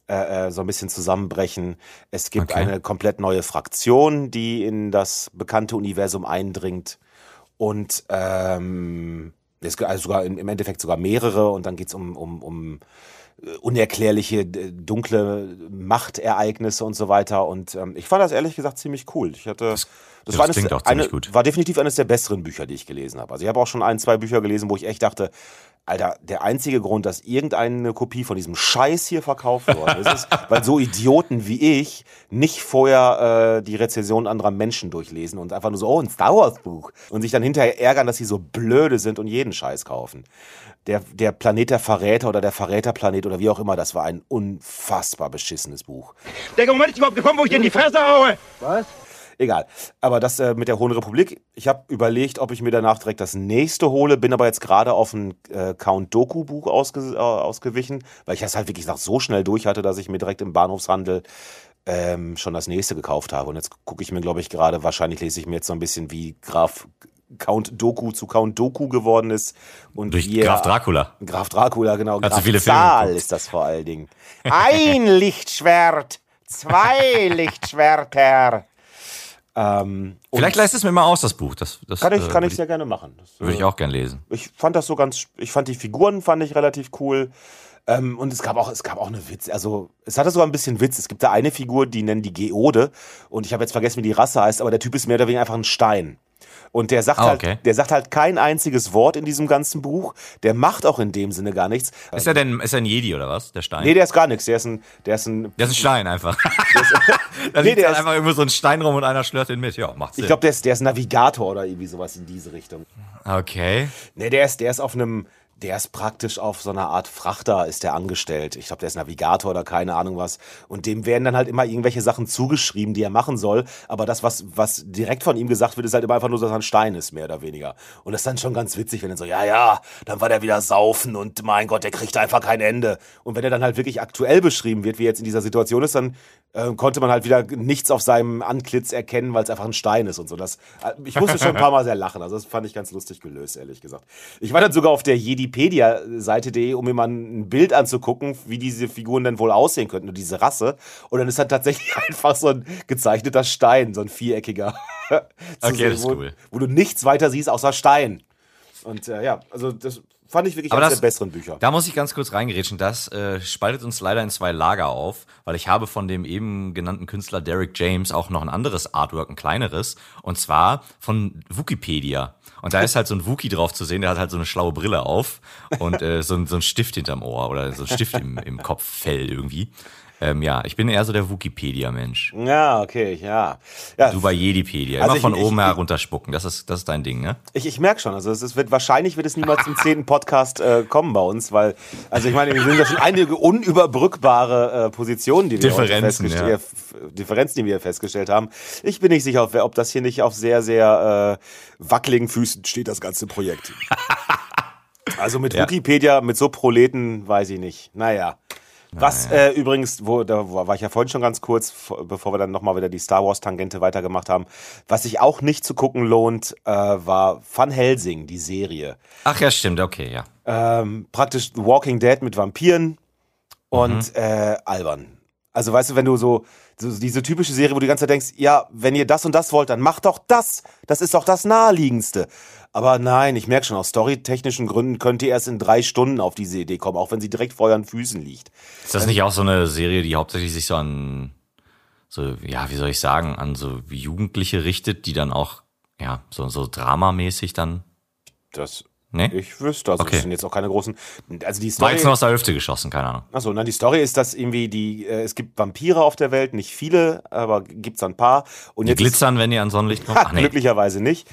äh, äh, so ein bisschen zusammenbrechen. Es gibt Okay. eine komplett neue Fraktion, die in das bekannte Universum eindringt. Und ähm, Es, also sogar im Endeffekt sogar mehrere und dann geht's um, um, um äh, unerklärliche, dunkle Machtereignisse und so weiter. Und ähm, ich fand das ehrlich gesagt ziemlich cool. Ich hatte. Das, das war, klingt eines, eine, war definitiv eines der besseren Bücher, die ich gelesen habe. Also ich habe auch schon ein, zwei Bücher gelesen, wo ich echt dachte, Alter, der einzige Grund, dass irgendeine Kopie von diesem Scheiß hier verkauft worden ist, ist weil so Idioten wie ich nicht vorher äh, die Rezensionen anderer Menschen durchlesen und einfach nur so, oh, ein Star Wars Buch. Und sich dann hinterher ärgern, dass sie so blöde sind und jeden Scheiß kaufen. Der, der Planet der Verräter oder der Verräterplanet oder wie auch immer, das war ein unfassbar beschissenes Buch. Der Moment ist überhaupt gekommen, wo ich dir in die Fresse haue. Was? Egal. Aber das äh, mit der Hohen Republik, ich habe überlegt, ob ich mir danach direkt das nächste hole, bin aber jetzt gerade auf ein äh, Count Doku Buch ausge äh, ausgewichen, weil ich das halt wirklich noch so schnell durch hatte, dass ich mir direkt im Bahnhofshandel ähm, schon das nächste gekauft habe. Und jetzt gucke ich mir, glaube ich, gerade, wahrscheinlich lese ich mir jetzt so ein bisschen, wie Graf Count Doku zu Count Doku geworden ist. Und Durch wie er- Graf Dracula. Graf Dracula, genau. Hat so Graf viele Filme Zahl geguckt. ist das vor allen Dingen. Ein Lichtschwert, zwei Lichtschwerter. Ähm, Vielleicht leist es mir mal aus, das Buch. Das, das kann ich, äh, kann ich sehr gerne machen. Das, Würde ich äh, auch gern lesen. ich fand das so ganz, ich fand die Figuren fand ich relativ cool. Ähm, und es gab auch, es gab auch eine Witz. Also es hatte sogar ein bisschen Witz. Es gibt da eine Figur, die nennen die Geode. Und ich habe jetzt vergessen, wie die Rasse heißt, aber der Typ ist mehr oder weniger einfach ein Stein. Und der sagt Ah, halt, okay. der sagt halt kein einziges Wort in diesem ganzen Buch. Der macht auch in dem Sinne gar nichts. Ist er denn ist er ein Jedi oder was? Der Stein? Nee, der ist gar nichts. Der ist ein, der ist ein, der ist ein Stein einfach. da Nee, liegt der halt ist- einfach irgendwo so ein Stein rum und einer schlört den mit. Ja, macht Sinn. ich glaube, der ist, der ist Navigator oder irgendwie sowas in diese Richtung. okay. Nee, der ist, der ist auf einem, der ist praktisch auf so einer Art Frachter ist der angestellt. Ich glaube, der ist Navigator oder keine Ahnung was. Und dem werden dann halt immer irgendwelche Sachen zugeschrieben, die er machen soll. Aber das, was, was direkt von ihm gesagt wird, ist halt immer einfach nur, dass er ein Stein ist, mehr oder weniger. Und das ist dann schon ganz witzig, wenn er so, ja, ja, dann war der wieder saufen und mein Gott, der kriegt einfach kein Ende. Und wenn er dann halt wirklich aktuell beschrieben wird, wie er jetzt in dieser Situation ist, dann äh, konnte man halt wieder nichts auf seinem Antlitz erkennen, weil es einfach ein Stein ist und so. Das, äh, ich musste schon ein paar Mal sehr lachen. Also das fand ich ganz lustig gelöst, ehrlich gesagt. Ich war dann sogar auf der Jedipedia-Seite.de, um mir mal ein Bild anzugucken, wie diese Figuren denn wohl aussehen könnten und diese Rasse. Und dann ist dann tatsächlich einfach so ein gezeichneter Stein, so ein viereckiger. Okay, das ist wo, cool. Wo du nichts weiter siehst außer Stein. Und äh, ja, also das fand ich wirklich Aber eines das- der besseren Bücher. Da muss ich ganz kurz reingerätschen. Das äh, spaltet uns leider in zwei Lager auf, weil ich habe von dem eben genannten Künstler Derek James auch noch ein anderes Artwork, ein kleineres, und zwar von Wikipedia. Und da ist halt so ein Wookie drauf zu sehen, der hat halt so eine schlaue Brille auf und äh, so, ein, so ein Stift hinterm Ohr oder so ein Stift im, im Kopffell irgendwie. Ähm, ja, ich bin eher so der Wikipedia-Mensch. Ja, okay, ja. ja Du bei Jedipedia. Also Immer ich- von ich- oben ich- herunterspucken. Das ist, das ist dein Ding, ne? Ich, ich merke schon, also es wird wahrscheinlich wird es niemals zum zehnten Podcast äh, kommen bei uns, weil, also ich meine, wir sind ja schon einige unüberbrückbare äh, Positionen, die wir Differenzen, ja. Differenzen, die wir festgestellt haben. Ich bin nicht sicher, ob, ob das hier nicht auf sehr, sehr äh, wackeligen Füßen steht, das ganze Projekt. Also mit Ja. Wikipedia, mit so Proleten, weiß ich nicht. Naja. Was äh, übrigens, wo, da war ich ja vorhin schon ganz kurz, vor- bevor wir dann nochmal wieder die Star Wars-Tangente weitergemacht haben. Was sich auch nicht zu gucken lohnt, äh, war Van Helsing, die Serie. Ach ja, stimmt, okay, ja. Ähm, praktisch The Walking Dead mit Vampiren und äh, albern. Also weißt du, wenn du so, so diese typische Serie, wo du die ganze Zeit denkst, ja, wenn ihr das und das wollt, dann macht doch das. Das ist doch das Naheliegendste. Aber nein, ich merke schon, aus storytechnischen Gründen könnt ihr erst in drei Stunden auf diese Idee kommen, auch wenn sie direkt vor euren Füßen liegt. Ist das nicht auch so eine Serie, die hauptsächlich sich so an, so, ja, wie soll ich sagen, an so Jugendliche richtet, die dann auch, ja, so, so dramamäßig dann, Das ne? ich wüsste, also Okay. das sind jetzt auch keine großen. Also die War Story. jetzt nur aus der Hüfte geschossen, keine Ahnung. Achso, nein, die Story ist, dass irgendwie die, äh, es gibt Vampire auf der Welt, nicht viele, aber gibt's ein paar. Und Die jetzt ist- glitzern, wenn die an Sonnenlicht kommen. Ach nee. Glücklicherweise nicht.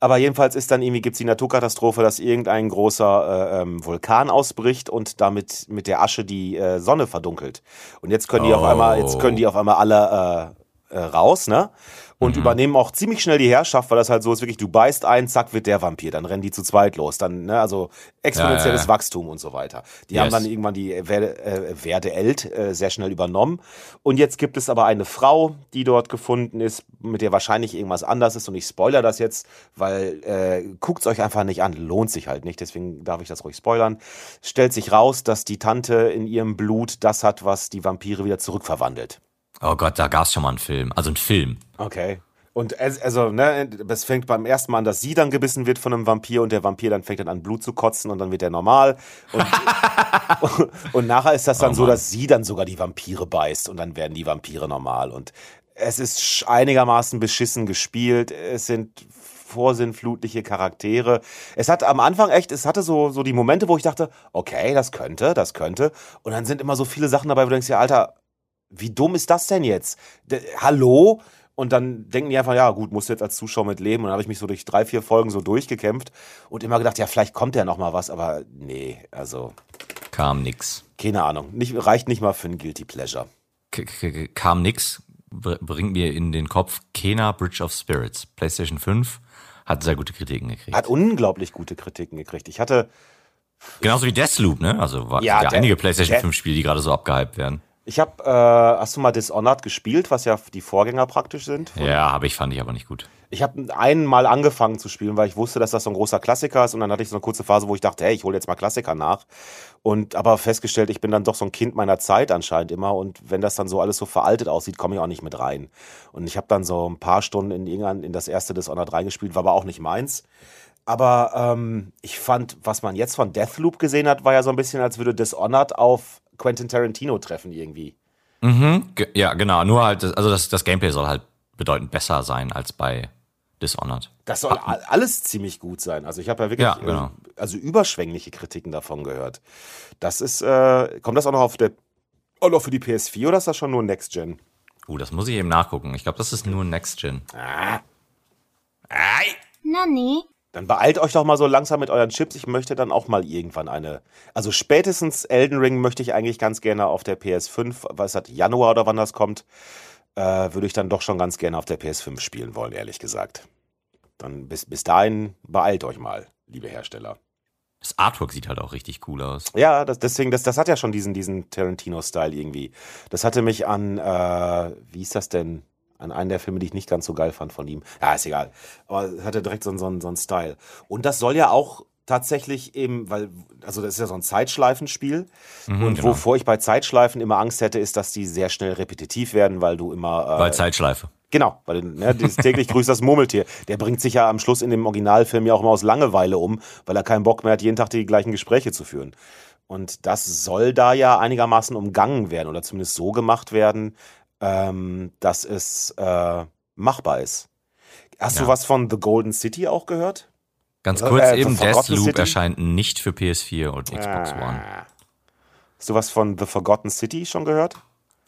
Aber jedenfalls ist dann irgendwie gibt's die Naturkatastrophe, dass irgendein großer äh, ähm, Vulkan ausbricht und damit mit der Asche die äh, Sonne verdunkelt. Und jetzt können die auf Oh. einmal, jetzt können die auf einmal alle äh, äh, raus, ne? Und übernehmen auch ziemlich schnell die Herrschaft, weil das halt so ist, wirklich, du beißt ein, zack, wird der Vampir. Dann rennen die zu zweit los. Dann, ne, also exponentielles Ja, ja, ja. Wachstum und so weiter. Die Yes. haben dann irgendwann die Werde, äh, Werde Elt äh, sehr schnell übernommen. Und jetzt gibt es aber eine Frau, die dort gefunden ist, mit der wahrscheinlich irgendwas anders ist. Und ich spoiler das jetzt, weil äh, guckt's euch einfach nicht an. Lohnt sich halt nicht. Deswegen darf ich das ruhig spoilern. Stellt sich raus, dass die Tante in ihrem Blut das hat, was die Vampire wieder zurückverwandelt. Oh Gott, da gab's schon mal einen Film. Also einen Film. Okay. Und es, also, ne, es fängt beim ersten Mal an, dass sie dann gebissen wird von einem Vampir und der Vampir dann fängt dann an Blut zu kotzen und dann wird er normal. Und, und nachher ist das dann Oh so, dass sie dann sogar die Vampire beißt und dann werden die Vampire normal. Und es ist einigermaßen beschissen gespielt. Es sind vorsinnflutliche Charaktere. Es hat am Anfang echt, es hatte so, so die Momente, wo ich dachte, okay, das könnte, das könnte. Und dann sind immer so viele Sachen dabei, wo du denkst, ja, Alter, wie dumm ist das denn jetzt? D Hallo? Und dann denken die einfach, ja gut, musst du jetzt als Zuschauer mit leben. Und dann habe ich mich so durch drei, vier Folgen so durchgekämpft und immer gedacht, ja, vielleicht kommt ja noch mal was, aber nee, also Kam nix. keine Ahnung. Nicht, reicht nicht mal für ein Guilty Pleasure. K kam nix. Br- Bringt mir in den Kopf Kena Bridge of Spirits. PlayStation 5 hat sehr gute Kritiken gekriegt. Hat unglaublich gute Kritiken gekriegt. Ich hatte, Genauso wie Deathloop, ne? Also war Ja, ja, einige PlayStation der- 5 Spiele, die gerade so abgehypt werden. Ich habe, äh, hast du mal Dishonored gespielt, was ja die Vorgänger praktisch sind? Ja, habe ich, fand ich aber nicht gut. Ich habe einen Mal angefangen zu spielen, weil ich wusste, dass das so ein großer Klassiker ist. Und dann hatte ich so eine kurze Phase, wo ich dachte, hey, ich hole jetzt mal Klassiker nach. Und aber festgestellt, ich bin dann doch so ein Kind meiner Zeit anscheinend immer. Und wenn das dann so alles so veraltet aussieht, komme ich auch nicht mit rein. Und ich habe dann so ein paar Stunden in irgendein, in das erste Dishonored reingespielt, war aber auch nicht meins. Aber ähm, ich fand, was man jetzt von Deathloop gesehen hat, war ja so ein bisschen, als würde Dishonored auf Quentin Tarantino treffen irgendwie. Mhm. Ja, genau. Nur halt, also das, das Gameplay soll halt bedeutend besser sein als bei Dishonored. Das soll a- alles ziemlich gut sein. Also ich habe ja wirklich Ja, genau. äh, also überschwängliche Kritiken davon gehört. Das ist, äh, kommt das auch noch auf der auch noch für die PS4 oder ist das schon nur Next Gen? Uh, das muss ich eben nachgucken. Ich glaube, das ist nur Next Gen. Nani? Dann beeilt euch doch mal so langsam mit euren Chips. Ich möchte dann auch mal irgendwann eine. Also spätestens Elden Ring möchte ich eigentlich ganz gerne auf der PS5, was hat Januar oder wann das kommt, äh, würde ich dann doch schon ganz gerne auf der PS5 spielen wollen, ehrlich gesagt. Dann bis, bis dahin beeilt euch mal, liebe Hersteller. Das Artwork sieht halt auch richtig cool aus. Ja, das, deswegen, das, das hat ja schon diesen, diesen Tarantino-Style irgendwie. Das hatte mich an, äh, wie ist das denn? An einen der Filme, die ich nicht ganz so geil fand von ihm. Ja, ist egal. Aber hatte direkt so, einen- so, einen- so einen Style. Und das soll ja auch tatsächlich eben, weil, also das ist ja so ein Zeitschleifenspiel. und genau. wovor ich bei Zeitschleifen immer Angst hätte, ist, dass die sehr schnell repetitiv werden, weil du immer. Äh, Weil Zeitschleife. Genau, weil ne, täglich grüßt das Murmeltier. Der bringt sich ja am Schluss in dem Originalfilm ja auch immer aus Langeweile um, weil er keinen Bock mehr hat, jeden Tag die gleichen Gespräche zu führen. Und das soll da ja einigermaßen umgangen werden oder zumindest so gemacht werden, ähm, dass es äh, machbar ist. Hast du Ja. was von The Golden City auch gehört? Ganz Äh, kurz äh, eben, Deathloop erscheint nicht für PS4 und Xbox Ah. One. Hast du was von The Forgotten City schon gehört?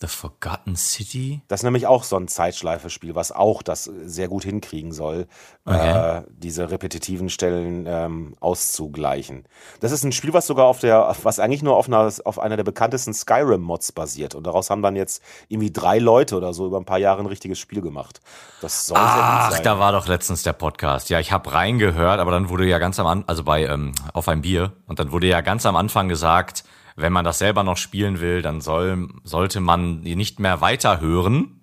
The Forgotten City? Das ist nämlich auch so ein Zeitschleife-Spiel, was auch das sehr gut hinkriegen soll, Okay. äh, diese repetitiven Stellen ähm, auszugleichen. Das ist ein Spiel, was sogar auf der, was eigentlich nur auf einer, auf einer der bekanntesten Skyrim-Mods basiert. Und daraus haben dann jetzt irgendwie drei Leute oder so über ein paar Jahre ein richtiges Spiel gemacht. Das soll sehr Ach, gut sein. da war doch letztens der Podcast. Ja, ich habe reingehört, aber dann wurde ja ganz am Anfang, also bei ähm, auf ein Bier, und dann wurde ja ganz am Anfang gesagt, wenn man das selber noch spielen will, dann soll, sollte man nicht mehr weiterhören.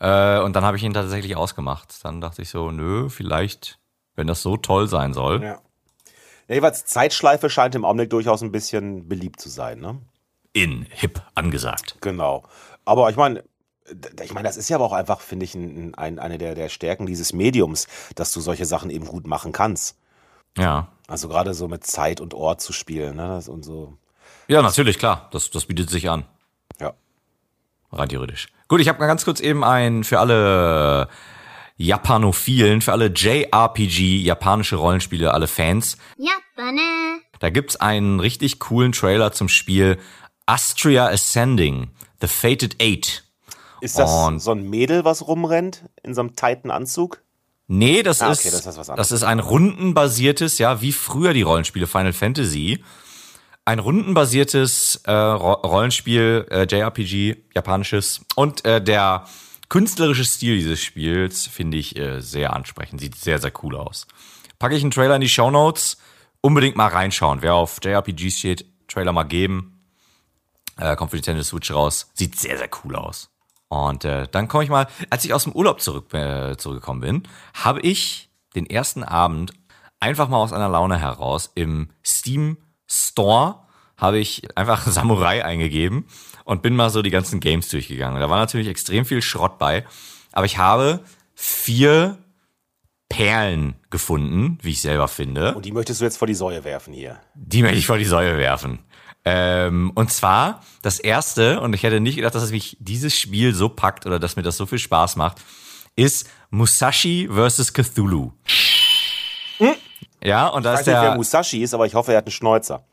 Äh, und dann habe ich ihn tatsächlich ausgemacht. Dann dachte ich so, nö, vielleicht, wenn das so toll sein soll. ja. Ja, jeweils Zeitschleife scheint im Augenblick durchaus ein bisschen beliebt zu sein, ne? In, hip, angesagt. Genau. Aber ich meine, ich meine, das ist ja aber auch einfach, finde ich, ein, ein, eine der, der Stärken dieses Mediums, dass du solche Sachen eben gut machen kannst. Ja. Also gerade so mit Zeit und Ort zu spielen, ne? Das und so. Ja, natürlich, klar. Das, das bietet sich an. Ja. Rein theoretisch. Gut, ich habe mal ganz kurz eben ein für alle Japanophilen, für alle JRPG, japanische Rollenspiele, alle Fans. Japane. Da gibt's einen richtig coolen Trailer zum Spiel Astria Ascending, The Fated Eight. Ist das Und so ein Mädel, was rumrennt in so einem tighten Anzug? Nee, das, ah, okay, ist, das, ist das ist ein rundenbasiertes, ja, wie früher die Rollenspiele Final Fantasy. Ein rundenbasiertes äh, Ro Rollenspiel, äh, JRPG, japanisches. Und äh, der künstlerische Stil dieses Spiels finde ich äh, sehr ansprechend. Sieht sehr, sehr cool aus. Packe ich einen Trailer in die Show Notes. Unbedingt mal reinschauen. Wer auf JRPGs steht, Trailer mal geben. Äh, kommt für die Nintendo Switch raus. Sieht sehr, sehr cool aus. Und äh, dann komme ich mal, als ich aus dem Urlaub zurück, äh, zurückgekommen bin, habe ich den ersten Abend einfach mal aus einer Laune heraus im Steam Store habe ich einfach Samurai eingegeben und bin mal so die ganzen Games durchgegangen. Da war natürlich extrem viel Schrott bei, aber ich habe vier Perlen gefunden, wie ich selber finde. Und die möchtest du jetzt vor die Säue werfen hier. Die möchte ich vor die Säule werfen. Ähm, und zwar das erste, und ich hätte nicht gedacht, dass es mich dieses Spiel so packt oder dass mir das so viel Spaß macht, ist Musashi vs. Cthulhu. Ja, und da Ich weiß ist nicht, wer der. Musashi ist, aber ich hoffe, er hat einen Schnäuzer.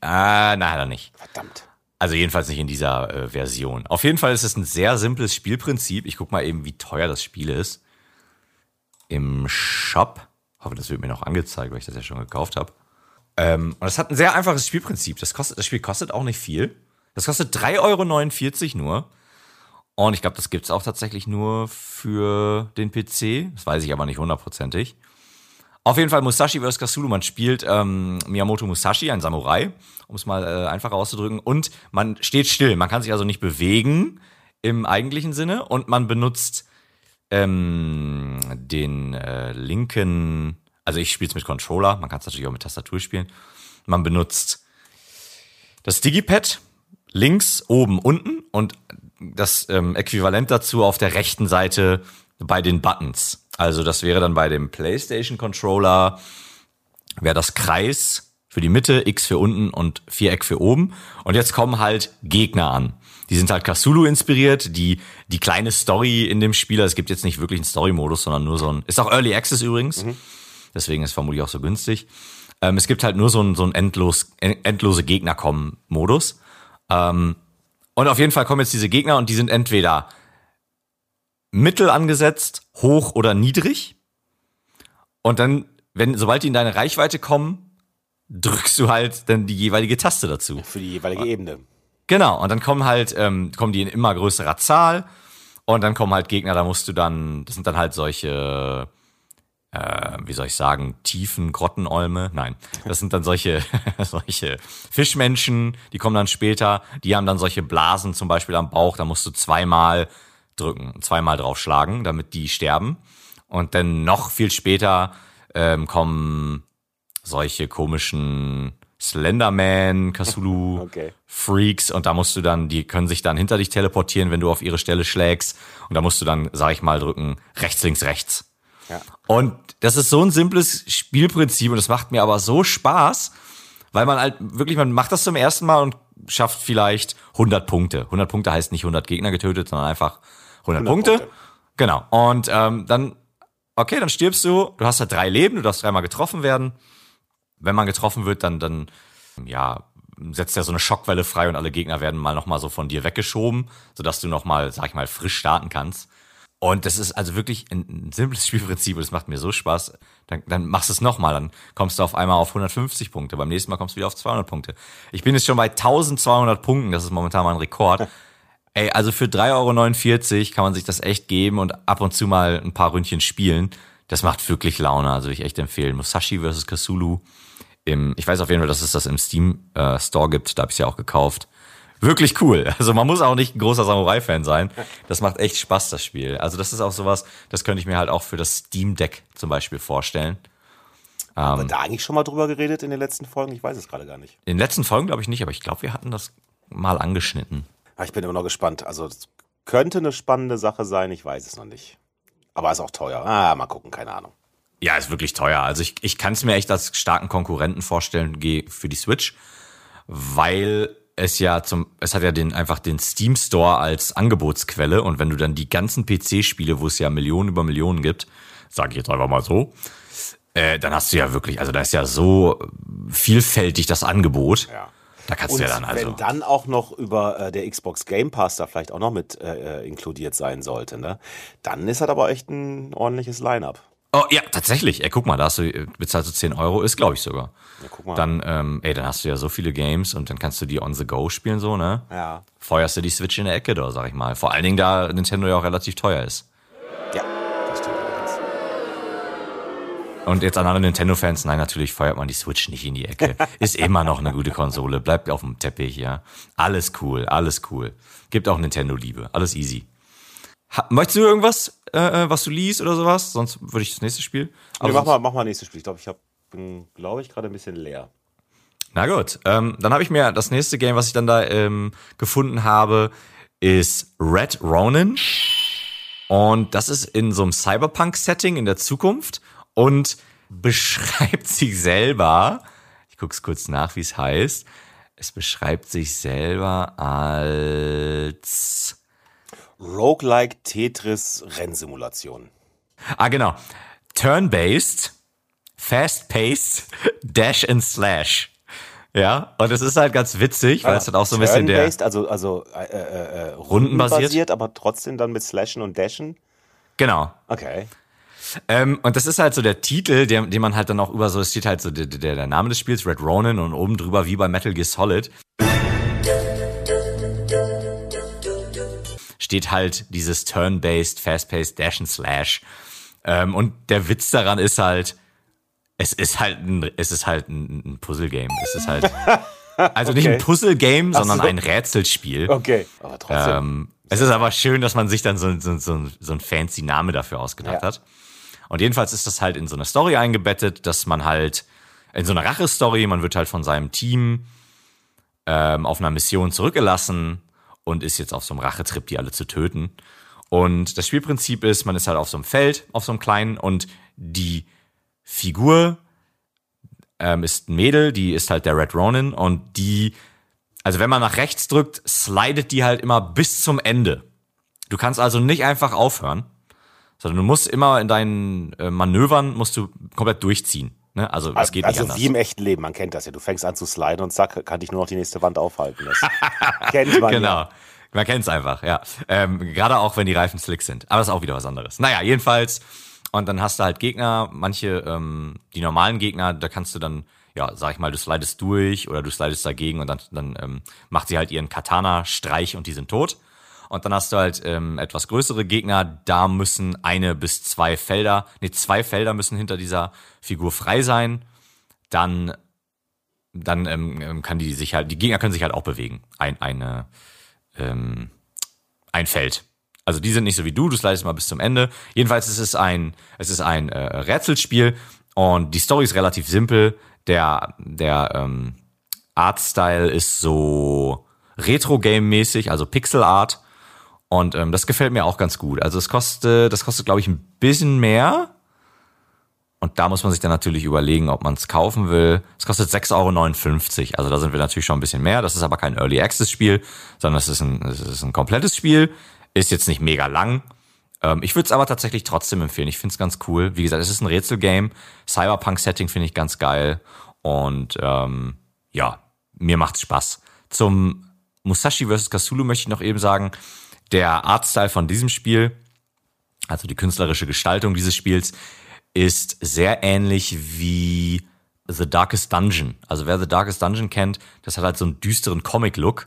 Ah, nein, hat er nicht. Verdammt. Also jedenfalls nicht in dieser äh, Version. Auf jeden Fall ist es ein sehr simples Spielprinzip. Ich guck mal eben, wie teuer das Spiel ist. Im Shop. Hoffe, das wird mir noch angezeigt, weil ich das ja schon gekauft habe. Ähm, und es hat ein sehr einfaches Spielprinzip. Das, kostet, das Spiel kostet auch nicht viel. Das kostet 3,49 Euro nur. Und ich glaube, das gibt's auch tatsächlich nur für den PC. Das weiß ich aber nicht hundertprozentig. Auf jeden Fall Musashi vs. Cthulhu. Man spielt ähm, Miyamoto Musashi, ein Samurai, um es mal äh, einfacher auszudrücken. Und man steht still. Man kann sich also nicht bewegen im eigentlichen Sinne. Und man benutzt ähm, den äh, linken, also ich spiele es mit Controller. Man kann es natürlich auch mit Tastatur spielen. Man benutzt das Digipad links, oben, unten und das ähm, Äquivalent dazu auf der rechten Seite bei den Buttons. Also das wäre dann bei dem PlayStation Controller wäre das Kreis für die Mitte, X für unten und Viereck für oben. Und jetzt kommen halt Gegner an. Die sind halt Cthulhu inspiriert, die, die kleine Story in dem Spiel, es gibt jetzt nicht wirklich einen Story-Modus, sondern nur so ein, ist auch Early Access übrigens. Deswegen ist vermutlich auch so günstig. Ähm, es gibt halt nur so ein, so ein endlos, endlose Gegner kommen Modus. Ähm, und auf jeden Fall kommen jetzt diese Gegner und die sind entweder mittel angesetzt, hoch oder niedrig. Und dann, wenn, sobald die in deine Reichweite kommen, drückst du halt dann die jeweilige Taste dazu. Für die jeweilige Ebene. Genau, und dann kommen halt, ähm, kommen die in immer größerer Zahl und dann kommen halt Gegner, da musst du dann, das sind dann halt solche, äh, wie soll ich sagen, tiefen Grottenolme. Nein, das sind dann solche, solche Fischmenschen, die kommen dann später, die haben dann solche Blasen zum Beispiel am Bauch, da musst du zweimal drücken, zweimal draufschlagen, damit die sterben. Und dann noch viel später ähm, kommen solche komischen Slenderman, Cthulhu, Okay. Freaks und da musst du dann, die können sich dann hinter dich teleportieren, wenn du auf ihre Stelle schlägst und da musst du dann, sag ich mal, drücken, rechts, links, rechts. Ja. Und das ist so ein simples Spielprinzip und es macht mir aber so Spaß, weil man halt wirklich, man macht das zum ersten Mal und schafft vielleicht 100 Punkte. 100 Punkte heißt nicht 100 Gegner getötet, sondern einfach 100, 100 Punkte. Punkte. Genau. Und ähm, dann, okay, dann stirbst du, du hast halt drei Leben, du darfst dreimal getroffen werden. Wenn man getroffen wird, dann, dann, ja, setzt er so eine Schockwelle frei und alle Gegner werden mal nochmal so von dir weggeschoben, sodass du nochmal, sag ich mal, frisch starten kannst. Und das ist also wirklich ein, ein simples Spielprinzip und es macht mir so Spaß. Dann, dann machst du es nochmal, dann kommst du auf einmal auf 150 Punkte. Beim nächsten Mal kommst du wieder auf 200 Punkte. Ich bin jetzt schon bei 1200 Punkten, das ist momentan mein Rekord. Ey, also für 3,49 Euro kann man sich das echt geben und ab und zu mal ein paar Ründchen spielen. Das macht wirklich Laune, also ich echt empfehlen. Musashi vs. Im, ich weiß auf jeden Fall, dass es das im Steam äh, Store gibt, da habe ich ja auch gekauft. Wirklich cool. Also man muss auch nicht ein großer Samurai-Fan sein. Das macht echt Spaß, das Spiel. Also das ist auch sowas, das könnte ich mir halt auch für das Steam Deck zum Beispiel vorstellen. Haben wir da eigentlich schon mal drüber geredet in den letzten Folgen? Ich weiß es gerade gar nicht. In den letzten Folgen glaube ich nicht, aber ich glaube, wir hatten das mal angeschnitten. Aber ich bin immer noch gespannt. Also es könnte eine spannende Sache sein, ich weiß es noch nicht. Aber ist auch teuer. Ah, mal gucken, keine Ahnung. Ja, ist wirklich teuer. Also ich, ich kann es mir echt als starken Konkurrenten vorstellen für die Switch, weil es ja zum, es hat ja den einfach den Steam Store als Angebotsquelle und wenn du dann die ganzen PC-Spiele, wo es ja Millionen über Millionen gibt, sage ich jetzt einfach mal so, äh, dann hast du ja wirklich, also da ist ja so vielfältig das Angebot. Ja. Da kannst Und du ja dann also. wenn dann auch noch über äh, der Xbox Game Pass da vielleicht auch noch mit äh, äh, inkludiert sein sollte, ne? Dann ist das aber echt ein ordentliches Line-up. Oh ja, tatsächlich. Ey, guck mal, da hast du äh, bezahlst du 10 Euro, ist glaube ich sogar. Ja, guck mal. Dann, ähm, ey, dann hast du ja so viele Games und dann kannst du die on the go spielen, so, ne? Ja. Feuerst du die Switch in der Ecke da, sag ich mal. Vor allen Dingen, da Nintendo ja auch relativ teuer ist. Ja. Und jetzt an alle Nintendo-Fans, nein, natürlich feuert man die Switch nicht in die Ecke. Ist immer noch eine gute Konsole, bleibt auf dem Teppich, ja. Alles cool, alles cool. Gibt auch Nintendo-Liebe, alles easy. Ha, möchtest du irgendwas, äh, äh, was du liest oder sowas? Sonst würde ich das nächste Spiel. Nee, Aber mach mal, mach mal nächstes Spiel. Ich glaube, ich hab, bin, glaube ich, gerade ein bisschen leer. Na gut, ähm, dann habe ich mir das nächste Game, was ich dann da ähm, gefunden habe, ist Red Ronin. Und das ist in so einem Cyberpunk-Setting in der Zukunft und beschreibt sich selber, ich guck's kurz nach, wie es heißt, es beschreibt sich selber als Roguelike Tetris Rennsimulation. Ah, genau. Turn-based, fast-paced, dash and slash. Ja, und es ist halt ganz witzig, weil es dann auch so ein bisschen der Turn-based, also, also äh, äh, äh, Rundenbasiert? rundenbasiert, aber trotzdem dann mit Slashen und Dashen. genau. Okay. Ähm, und das ist halt so der Titel, der, den man halt dann auch über so, es steht halt so der, der, der Name des Spiels, Red Ronin, und oben drüber wie bei Metal Gear Solid. Steht halt dieses Turn-based, Fast-paced Dash and Slash. Ähm, und der Witz daran ist halt, es ist halt ein, es ist halt ein, ein Puzzle-Game. Es ist halt, also nicht ein Okay. Puzzle-Game, sondern so. ein Rätselspiel. Okay. Aber trotzdem. Ähm, es ist aber schön, dass man sich dann so, so, so, so ein fancy Name dafür ausgedacht Ja. hat. Und jedenfalls ist das halt in so eine Story eingebettet, dass man halt in so eine Rache-Story, man wird halt von seinem Team ähm, auf einer Mission zurückgelassen und ist jetzt auf so einem Rachetrip, die alle zu töten. Und das Spielprinzip ist, man ist halt auf so einem Feld, auf so einem kleinen und die Figur ähm, ist ein Mädel, die ist halt der Red Ronin und die, also wenn man nach rechts drückt, slidet die halt immer bis zum Ende. Du kannst also nicht einfach aufhören, sondern du musst immer in deinen äh, Manövern musst du komplett durchziehen. Ne? Also es geht also nicht anders. wie im echten Leben, man kennt das ja. Du fängst an zu sliden und zack, kann dich nur noch die nächste Wand aufhalten. Das kennt man Genau. ja. Man kennt's einfach, ja. Ähm, Gerade auch, wenn die Reifen slick sind. Aber das ist auch wieder was anderes. Naja, jedenfalls. Und dann hast du halt Gegner, manche, ähm, die normalen Gegner, da kannst du dann, ja, sag ich mal, du slidest durch oder du slidest dagegen und dann, dann ähm, macht sie halt ihren Katana-Streich und die sind tot. Und dann hast du halt ähm, etwas größere Gegner, da müssen eine bis zwei Felder, nee, zwei Felder müssen hinter dieser Figur frei sein. Dann, dann ähm, ähm, kann die sich halt, die Gegner können sich halt auch bewegen. Ein, eine, ähm, ein Feld. Also die sind nicht so wie du, du slidest mal bis zum Ende. Jedenfalls ist es ein, es ist ein äh, Rätselspiel und die Story ist relativ simpel. Der, der ähm, Artstyle ist so Retro-Game-mäßig, also Pixel Art. Und ähm, das gefällt mir auch ganz gut. Also es kostet, das kostet, glaube ich, ein bisschen mehr. Und da muss man sich dann natürlich überlegen, ob man es kaufen will. Es kostet 6,59 Euro. Also da sind wir natürlich schon ein bisschen mehr. Das ist aber kein Early Access Spiel, sondern es ist ein, es ist ein komplettes Spiel. Ist jetzt nicht mega lang. Ähm, ich würde es aber tatsächlich trotzdem empfehlen. Ich finde es ganz cool. Wie gesagt, es ist ein Rätselgame. Cyberpunk-Setting finde ich ganz geil. Und ähm, ja, mir macht's Spaß. Zum Musashi vs. Cthulhu möchte ich noch eben sagen, der Artstyle von diesem Spiel, also die künstlerische Gestaltung dieses Spiels, ist sehr ähnlich wie The Darkest Dungeon. Also wer The Darkest Dungeon kennt, das hat halt so einen düsteren Comic-Look.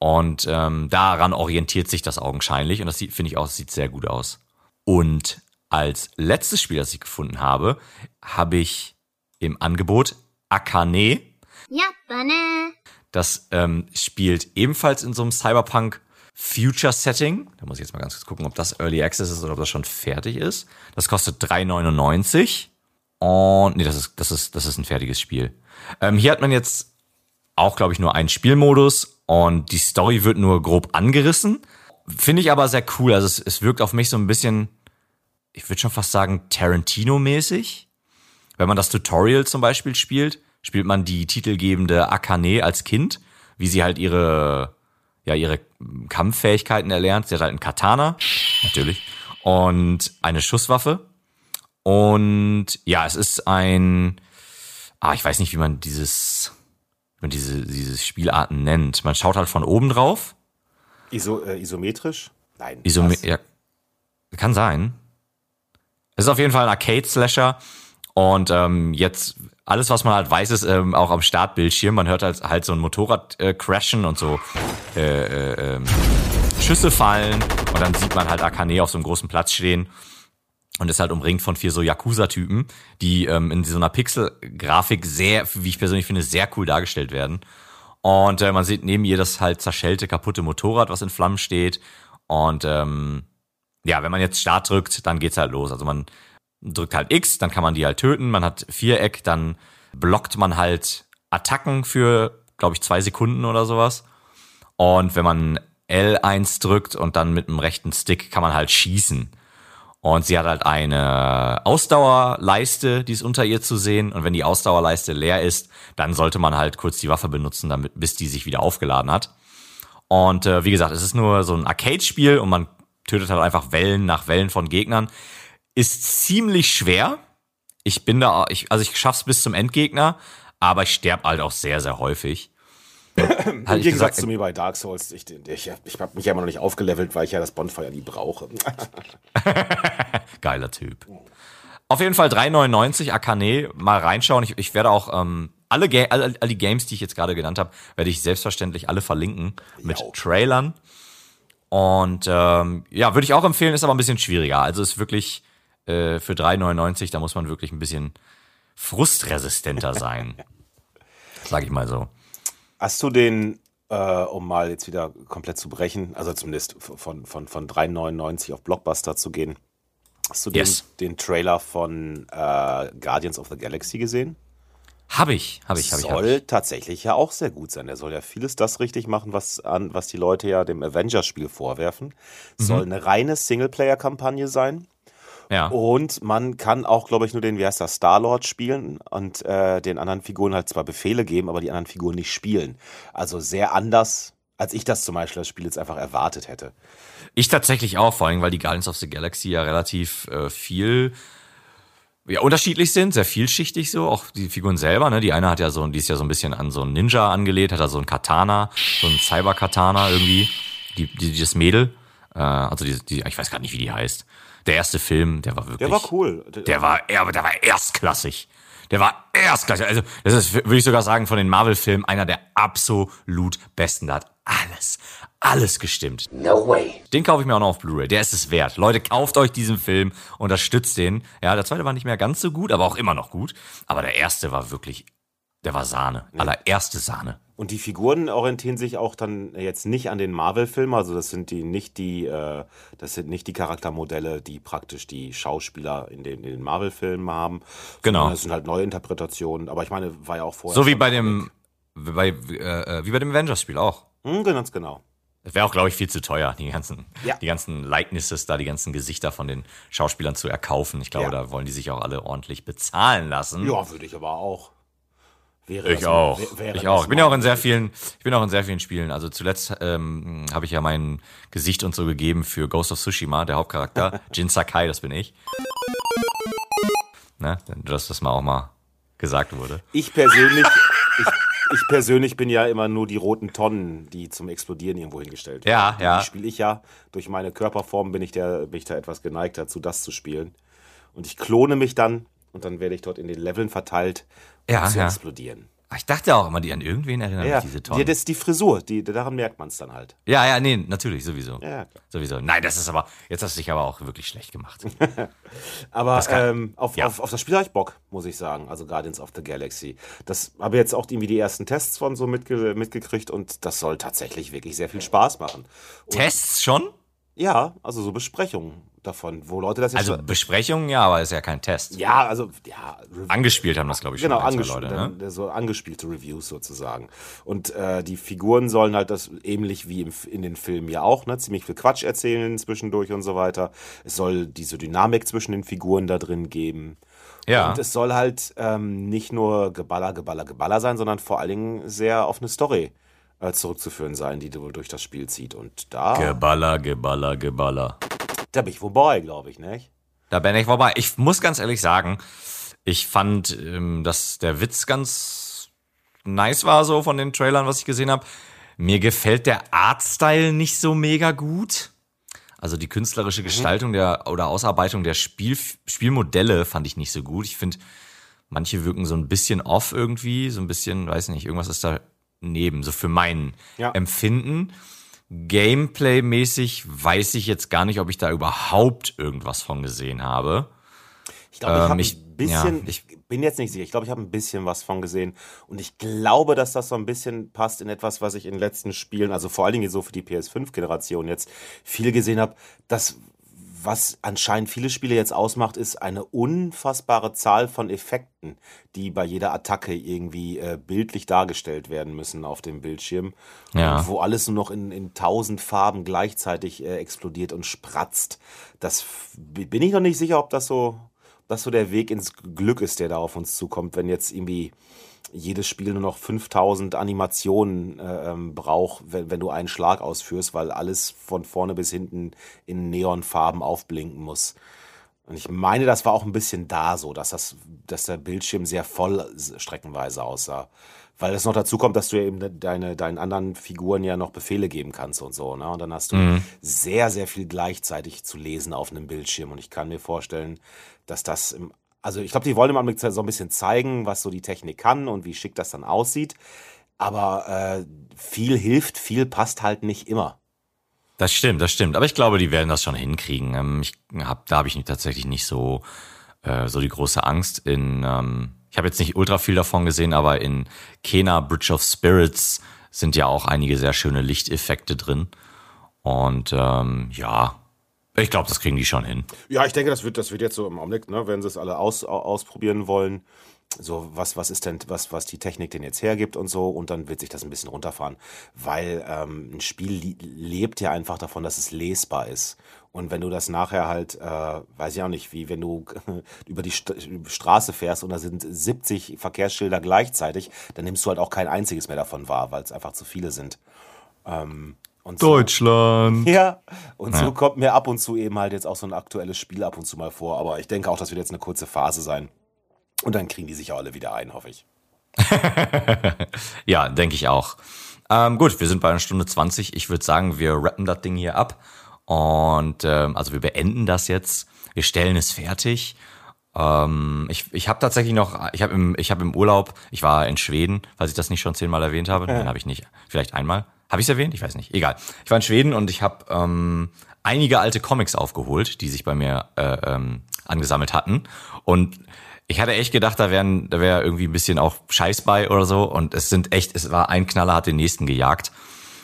Und ähm, daran orientiert sich das augenscheinlich. Und das sieht, finde ich auch, sieht sehr gut aus. Und als letztes Spiel, das ich gefunden habe, habe ich im Angebot Akane. Ja, Bane. Das ähm, spielt ebenfalls in so einem Cyberpunk Future Setting. Da muss ich jetzt mal ganz kurz gucken, ob das Early Access ist oder ob das schon fertig ist. Das kostet 3,99. Und nee, das ist, das ist, das ist ein fertiges Spiel. Ähm, hier hat man jetzt auch, glaube ich, nur einen Spielmodus und die Story wird nur grob angerissen. Finde ich aber sehr cool. Also es, es wirkt auf mich so ein bisschen, ich würde schon fast sagen, Tarantino-mäßig. Wenn man das Tutorial zum Beispiel spielt, spielt man die titelgebende Akane als Kind, wie sie halt ihre, ja, ihre Kampffähigkeiten erlernt. Sie hat halt einen Katana, natürlich, und eine Schusswaffe. Und ja, es ist ein, ah, ich weiß nicht, wie man dieses, wie man diese, diese Spielarten nennt. Man schaut halt von oben drauf. Iso, äh, isometrisch? Nein. Isome was? ja, kann sein. Es ist auf jeden Fall ein Arcade-Slasher. Und ähm, jetzt, alles, was man halt weiß, ist ähm, auch am Startbildschirm. Man hört halt, halt so ein Motorrad äh, crashen und so äh, äh, ähm, Schüsse fallen. Und dann sieht man halt Akane auf so einem großen Platz stehen und ist halt umringt von vier so Yakuza-Typen, die ähm, in so einer Pixel-Grafik sehr, wie ich persönlich finde, sehr cool dargestellt werden. Und äh, man sieht neben ihr das halt zerschellte, kaputte Motorrad, was in Flammen steht. Und ähm, ja, wenn man jetzt Start drückt, dann geht's halt los. Also man drückt halt X, dann kann man die halt töten. Man hat Viereck, dann blockt man halt Attacken für, glaube ich, zwei Sekunden oder sowas. Und wenn man L1 drückt und dann mit dem rechten Stick kann man halt schießen. Und sie hat halt eine Ausdauerleiste, die ist unter ihr zu sehen. Und wenn die Ausdauerleiste leer ist, dann sollte man halt kurz die Waffe benutzen, damit, bis die sich wieder aufgeladen hat. Und äh, wie gesagt, es ist nur so ein Arcade-Spiel und man tötet halt einfach Wellen nach Wellen von Gegnern. Ist ziemlich schwer. Ich bin da, ich, also ich schaff's bis zum Endgegner, aber ich sterbe halt auch sehr, sehr häufig. Im Gegensatz zu mir bei Dark Souls, ich, ich, ich habe mich ja immer noch nicht aufgelevelt, weil ich ja das Bonfire nie brauche. Geiler Typ. Auf jeden Fall 3,99 Akane, mal reinschauen. Ich, ich werde auch ähm, alle, Ga alle, alle die Games, die ich jetzt gerade genannt habe, werde ich selbstverständlich alle verlinken mit Jo. Trailern. Und ähm, ja, würde ich auch empfehlen, ist aber ein bisschen schwieriger. Also ist wirklich äh, für 3,99, da muss man wirklich ein bisschen frustresistenter sein. Sag ich mal so. Hast du den, äh, um mal jetzt wieder komplett zu brechen, also zumindest von, von, von 3,99 auf Blockbuster zu gehen, hast du den, Yes. den Trailer von äh, Guardians of the Galaxy gesehen? Hab ich, hab ich, hab ich. Hab soll ich. tatsächlich ja auch sehr gut sein. Er soll ja vieles das richtig machen, was, an, was die Leute ja dem Avengers-Spiel vorwerfen. Mhm. Soll eine reine Singleplayer-Kampagne sein. Ja. Und man kann auch, glaube ich, nur den, wie heißt das, Star-Lord spielen und äh, den anderen Figuren halt zwar Befehle geben, aber die anderen Figuren nicht spielen. Also sehr anders, als ich das zum Beispiel das Spiel jetzt einfach erwartet hätte. Ich tatsächlich auch, vor allem, weil die Guardians of the Galaxy ja relativ äh, viel ja, unterschiedlich sind, sehr vielschichtig so, auch die Figuren selber, ne? Die eine hat ja so, die ist ja so ein bisschen an so einen Ninja angelehnt, hat da so ein Katana, so ein Cyber-Katana irgendwie, die, die, das Mädel, äh, also die, die, ich weiß gar nicht, wie die heißt. Der erste Film, der war wirklich. Der war cool. Der war, ja, aber der war erstklassig. Der war erstklassig. Also, das ist, würde ich sogar sagen, von den Marvel-Filmen einer der absolut besten. Da hat alles, alles gestimmt. No way. Den kaufe ich mir auch noch auf Blu-ray. Der ist es wert. Leute, kauft euch diesen Film, unterstützt den. Ja, der zweite war nicht mehr ganz so gut, aber auch immer noch gut. Aber der erste war wirklich, der war Sahne. Allererste Sahne. Und die Figuren orientieren sich auch dann jetzt nicht an den Marvel-Filmen, also das sind die nicht die, äh, das sind nicht die Charaktermodelle, die praktisch die Schauspieler in den, in den Marvel-Filmen haben. Genau. Das sind halt neue Interpretationen, aber ich meine, war ja auch vorher. So wie bei dem, wie bei, äh, wie bei dem Avengers-Spiel auch. Hm, ganz genau. Das wäre auch, glaube ich, viel zu teuer, die ganzen, Ja. die ganzen Likenesses da, die ganzen Gesichter von den Schauspielern zu erkaufen. Ich glaube, Ja. da wollen die sich auch alle ordentlich bezahlen lassen. Ja, würde ich aber auch. Wäre Ich auch. wär- wäre Ich auch. Ich bin ja auch in sehr vielen, ich bin auch in sehr vielen Spielen. Also zuletzt ähm, habe ich ja mein Gesicht und so gegeben für Ghost of Tsushima, der Hauptcharakter. Jin Sakai, das bin ich. Ne? Dass das mal auch mal gesagt wurde. Ich persönlich, ich, ich persönlich bin ja immer nur die roten Tonnen, die zum Explodieren irgendwo hingestellt werden. Ja, ja. Die spiele ich ja. Durch meine Körperform bin ich, der, bin ich da etwas geneigt dazu, das zu spielen. Und ich klone mich dann und dann werde ich dort in den Leveln verteilt, Ja, zu ja. explodieren. Ach, Ich dachte auch immer, die an irgendwen erinnern Ja, mich diese ja. Tonnen. das ist die Frisur, die, daran merkt man es dann halt. Ja, ja, nee, natürlich, sowieso. Ja. Sowieso. Nein, das ist aber, jetzt hast du dich aber auch wirklich schlecht gemacht. Aber kann- ähm, auf, ja. auf, auf das Spiel habe ich Bock, muss ich sagen. Also Guardians of the Galaxy. Das habe jetzt auch irgendwie die ersten Tests von so mitge mitgekriegt und das soll tatsächlich wirklich sehr viel Spaß machen. Und, Tests schon? Ja, also so Besprechungen davon, wo Leute das jetzt Also Besprechungen, ja, aber ist ja kein Test. ja, also ja, Angespielt haben das, glaube ich, schon Genau, angespielt, Leute. Ne? so angespielte Reviews sozusagen. Und äh, die Figuren sollen halt das ähnlich wie im, in den Filmen ja auch, ne, ziemlich viel Quatsch erzählen zwischendurch und so weiter. Es soll diese Dynamik zwischen den Figuren da drin geben. Ja. Und es soll halt ähm, nicht nur Geballer, Geballer, Geballer sein, sondern vor allen Dingen sehr auf eine Story äh, zurückzuführen sein, die wohl durch das Spiel zieht. Und da, Geballer, Geballer, Geballer. Da bin ich vorbei, glaube ich, nicht? Da bin ich vorbei. Ich muss ganz ehrlich sagen, ich fand, ähm, dass der Witz ganz nice war, so von den Trailern, was ich gesehen habe. Mir gefällt der Artstyle nicht so mega gut. Also die künstlerische Gestaltung der oder Ausarbeitung der Spiel, Spielmodelle fand ich nicht so gut. Ich finde, manche wirken so ein bisschen off irgendwie, so ein bisschen, weiß nicht, irgendwas ist da neben, so für mein Ja. Empfinden. Gameplay-mäßig weiß ich jetzt gar nicht, ob ich da überhaupt irgendwas von gesehen habe. Ich glaube, ich Ähm, habe ich- ein bisschen, ja, ich bin jetzt nicht sicher, ich glaube, ich habe ein bisschen was von gesehen. Und ich glaube, dass das so ein bisschen passt in etwas, was ich in den letzten Spielen, also vor allen Dingen so für die PS5-Generation jetzt viel gesehen habe. Das was anscheinend viele Spiele jetzt ausmacht, ist eine unfassbare Zahl von Effekten, die bei jeder Attacke irgendwie äh, bildlich dargestellt werden müssen auf dem Bildschirm. Ja. Wo alles nur noch in, in tausend Farben gleichzeitig äh, explodiert und spratzt. Das bin ich noch nicht sicher, ob das so, ob das so der Weg ins Glück ist, der da auf uns zukommt, wenn jetzt irgendwie jedes Spiel nur noch 5000 Animationen äh, ähm, braucht, wenn, wenn du einen Schlag ausführst, weil alles von vorne bis hinten in Neonfarben aufblinken muss. Und ich meine, das war auch ein bisschen da so, dass, das, dass der Bildschirm sehr voll streckenweise aussah. Weil es noch dazu kommt, dass du ja eben de- deine, deinen anderen Figuren ja noch Befehle geben kannst und so. Ne? Und dann hast du sehr, sehr viel gleichzeitig zu lesen auf einem Bildschirm. Und ich kann mir vorstellen, dass das im also ich glaube, die wollen im Augenblick so ein bisschen zeigen, was so die Technik kann und wie schick das dann aussieht. Aber äh, viel hilft, viel passt halt nicht immer. Das stimmt, das stimmt. Aber ich glaube, die werden das schon hinkriegen. Ähm, ich hab, da habe ich tatsächlich nicht so, äh, so die große Angst. In, ähm, ich habe jetzt nicht ultra viel davon gesehen, aber in Kena Bridge of Spirits sind ja auch einige sehr schöne Lichteffekte drin. Und ähm, ja, ich glaube, das kriegen die schon hin. Ja, ich denke, das wird, das wird jetzt so im Augenblick, ne, wenn sie es alle aus, au- ausprobieren wollen. So, was, was ist denn, was, was die Technik denn jetzt hergibt und so, und dann wird sich das ein bisschen runterfahren. Weil ähm, ein Spiel lebt ja einfach davon, dass es lesbar ist. Und wenn du das nachher halt, äh, weiß ich auch nicht, wie wenn du über die St Straße fährst und da sind 70 Verkehrsschilder gleichzeitig, dann nimmst du halt auch kein einziges mehr davon wahr, weil es einfach zu viele sind. Ähm, und so- Deutschland. ja, und so Ja. kommt mir ab und zu eben halt jetzt auch so ein aktuelles Spiel ab und zu mal vor. Aber ich denke auch, das wird jetzt eine kurze Phase sein. Und dann kriegen die sich auch alle wieder ein, hoffe ich. Ja, denke ich auch. Ähm, gut, wir sind bei einer Stunde 20. Ich würde sagen, wir rappen das Ding hier ab. Und ähm, also wir beenden das jetzt. Wir stellen es fertig. Ähm, ich ich habe tatsächlich noch, ich habe im, ich hab im Urlaub, ich war in Schweden, falls ich das nicht schon zehnmal erwähnt habe. Nein, habe ich nicht. Vielleicht einmal. Habe ich es erwähnt? Ich weiß nicht. Egal. Ich war in Schweden und ich habe ähm, einige alte Comics aufgeholt, die sich bei mir äh, ähm, angesammelt hatten. Und ich hatte echt gedacht, da wären, da wäre irgendwie ein bisschen auch Scheiß bei oder so. Und es sind echt, es war ein Knaller, hat den nächsten gejagt.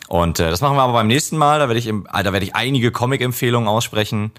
Und äh, das machen wir aber beim nächsten Mal. Da werde ich, im, äh, da werde ich einige Comic-Empfehlungen aussprechen.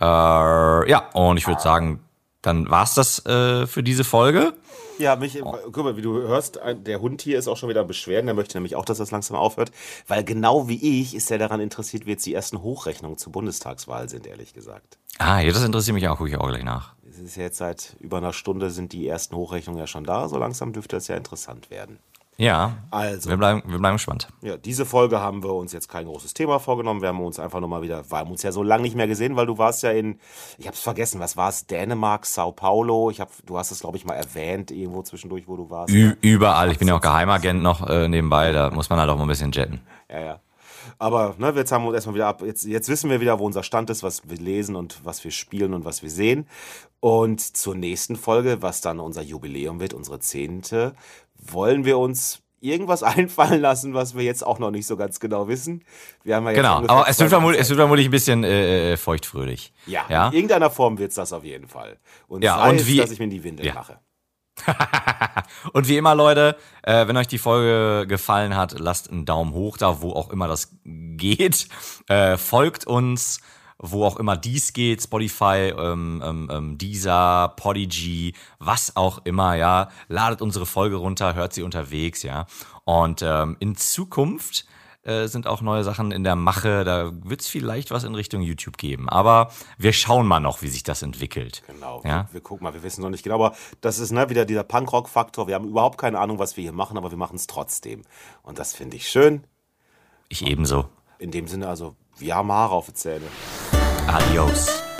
Äh, ja, und ich würde sagen, dann war's das äh, für diese Folge. Ja, mich, guck mal, wie du hörst, der Hund hier ist auch schon wieder am Beschweren. Der möchte nämlich auch, dass das langsam aufhört. Weil genau wie ich ist er daran interessiert, wie jetzt die ersten Hochrechnungen zur Bundestagswahl sind, ehrlich gesagt. Ah, ja, das interessiert mich auch, gucke ich auch gleich nach. Es ist ja jetzt seit über einer Stunde sind die ersten Hochrechnungen ja schon da. So langsam dürfte es ja interessant werden. Ja, Also. wir bleiben, wir bleiben gespannt. Ja, diese Folge haben wir uns jetzt kein großes Thema vorgenommen. Wir haben uns einfach nochmal wieder, wir haben uns ja so lange nicht mehr gesehen, weil du warst ja in, ich hab's vergessen, was war es? Dänemark, Sao Paulo. Ich hab, du hast es, glaube ich, mal erwähnt, irgendwo zwischendurch, wo du warst. Ü überall. Ich bin ja auch Geheimagent noch äh, nebenbei. Da muss man halt auch mal ein bisschen jetten. Ja, ja. Aber ne, jetzt haben wir uns erstmal wieder ab. Jetzt, jetzt wissen wir wieder, wo unser Stand ist, was wir lesen und was wir spielen und was wir sehen. Und zur nächsten Folge, was dann unser Jubiläum wird, unsere zehnte, wollen wir uns irgendwas einfallen lassen, was wir jetzt auch noch nicht so ganz genau wissen. Wir haben ja jetzt Genau, aber es wird, vermutlich, es wird vermutlich ein bisschen äh, äh, feuchtfröhlich. Ja, ja? in irgendeiner Form wird's das auf jeden Fall. Und Ja, sei und es, wie- dass ich mir in die Windel Ja. mache. Und wie immer, Leute, äh, wenn euch die Folge gefallen hat, lasst einen Daumen hoch da, wo auch immer das geht. Äh, folgt uns, wo auch immer dies geht, Spotify, ähm, ähm, ähm, Deezer, Podigy, was auch immer, ja. Ladet unsere Folge runter, hört sie unterwegs, ja. Und ähm, in Zukunft äh, sind auch neue Sachen in der Mache. Da wird es vielleicht was in Richtung YouTube geben. Aber wir schauen mal noch, wie sich das entwickelt. Genau. Ja? Wir, wir gucken mal, wir wissen noch nicht genau, aber das ist ne, wieder dieser Punkrock-Faktor. Wir haben überhaupt keine Ahnung, was wir hier machen, aber wir machen es trotzdem. Und das finde ich schön. Ich ebenso. In dem Sinne, also, wir haben Haare auf den Zähnen. Adiós.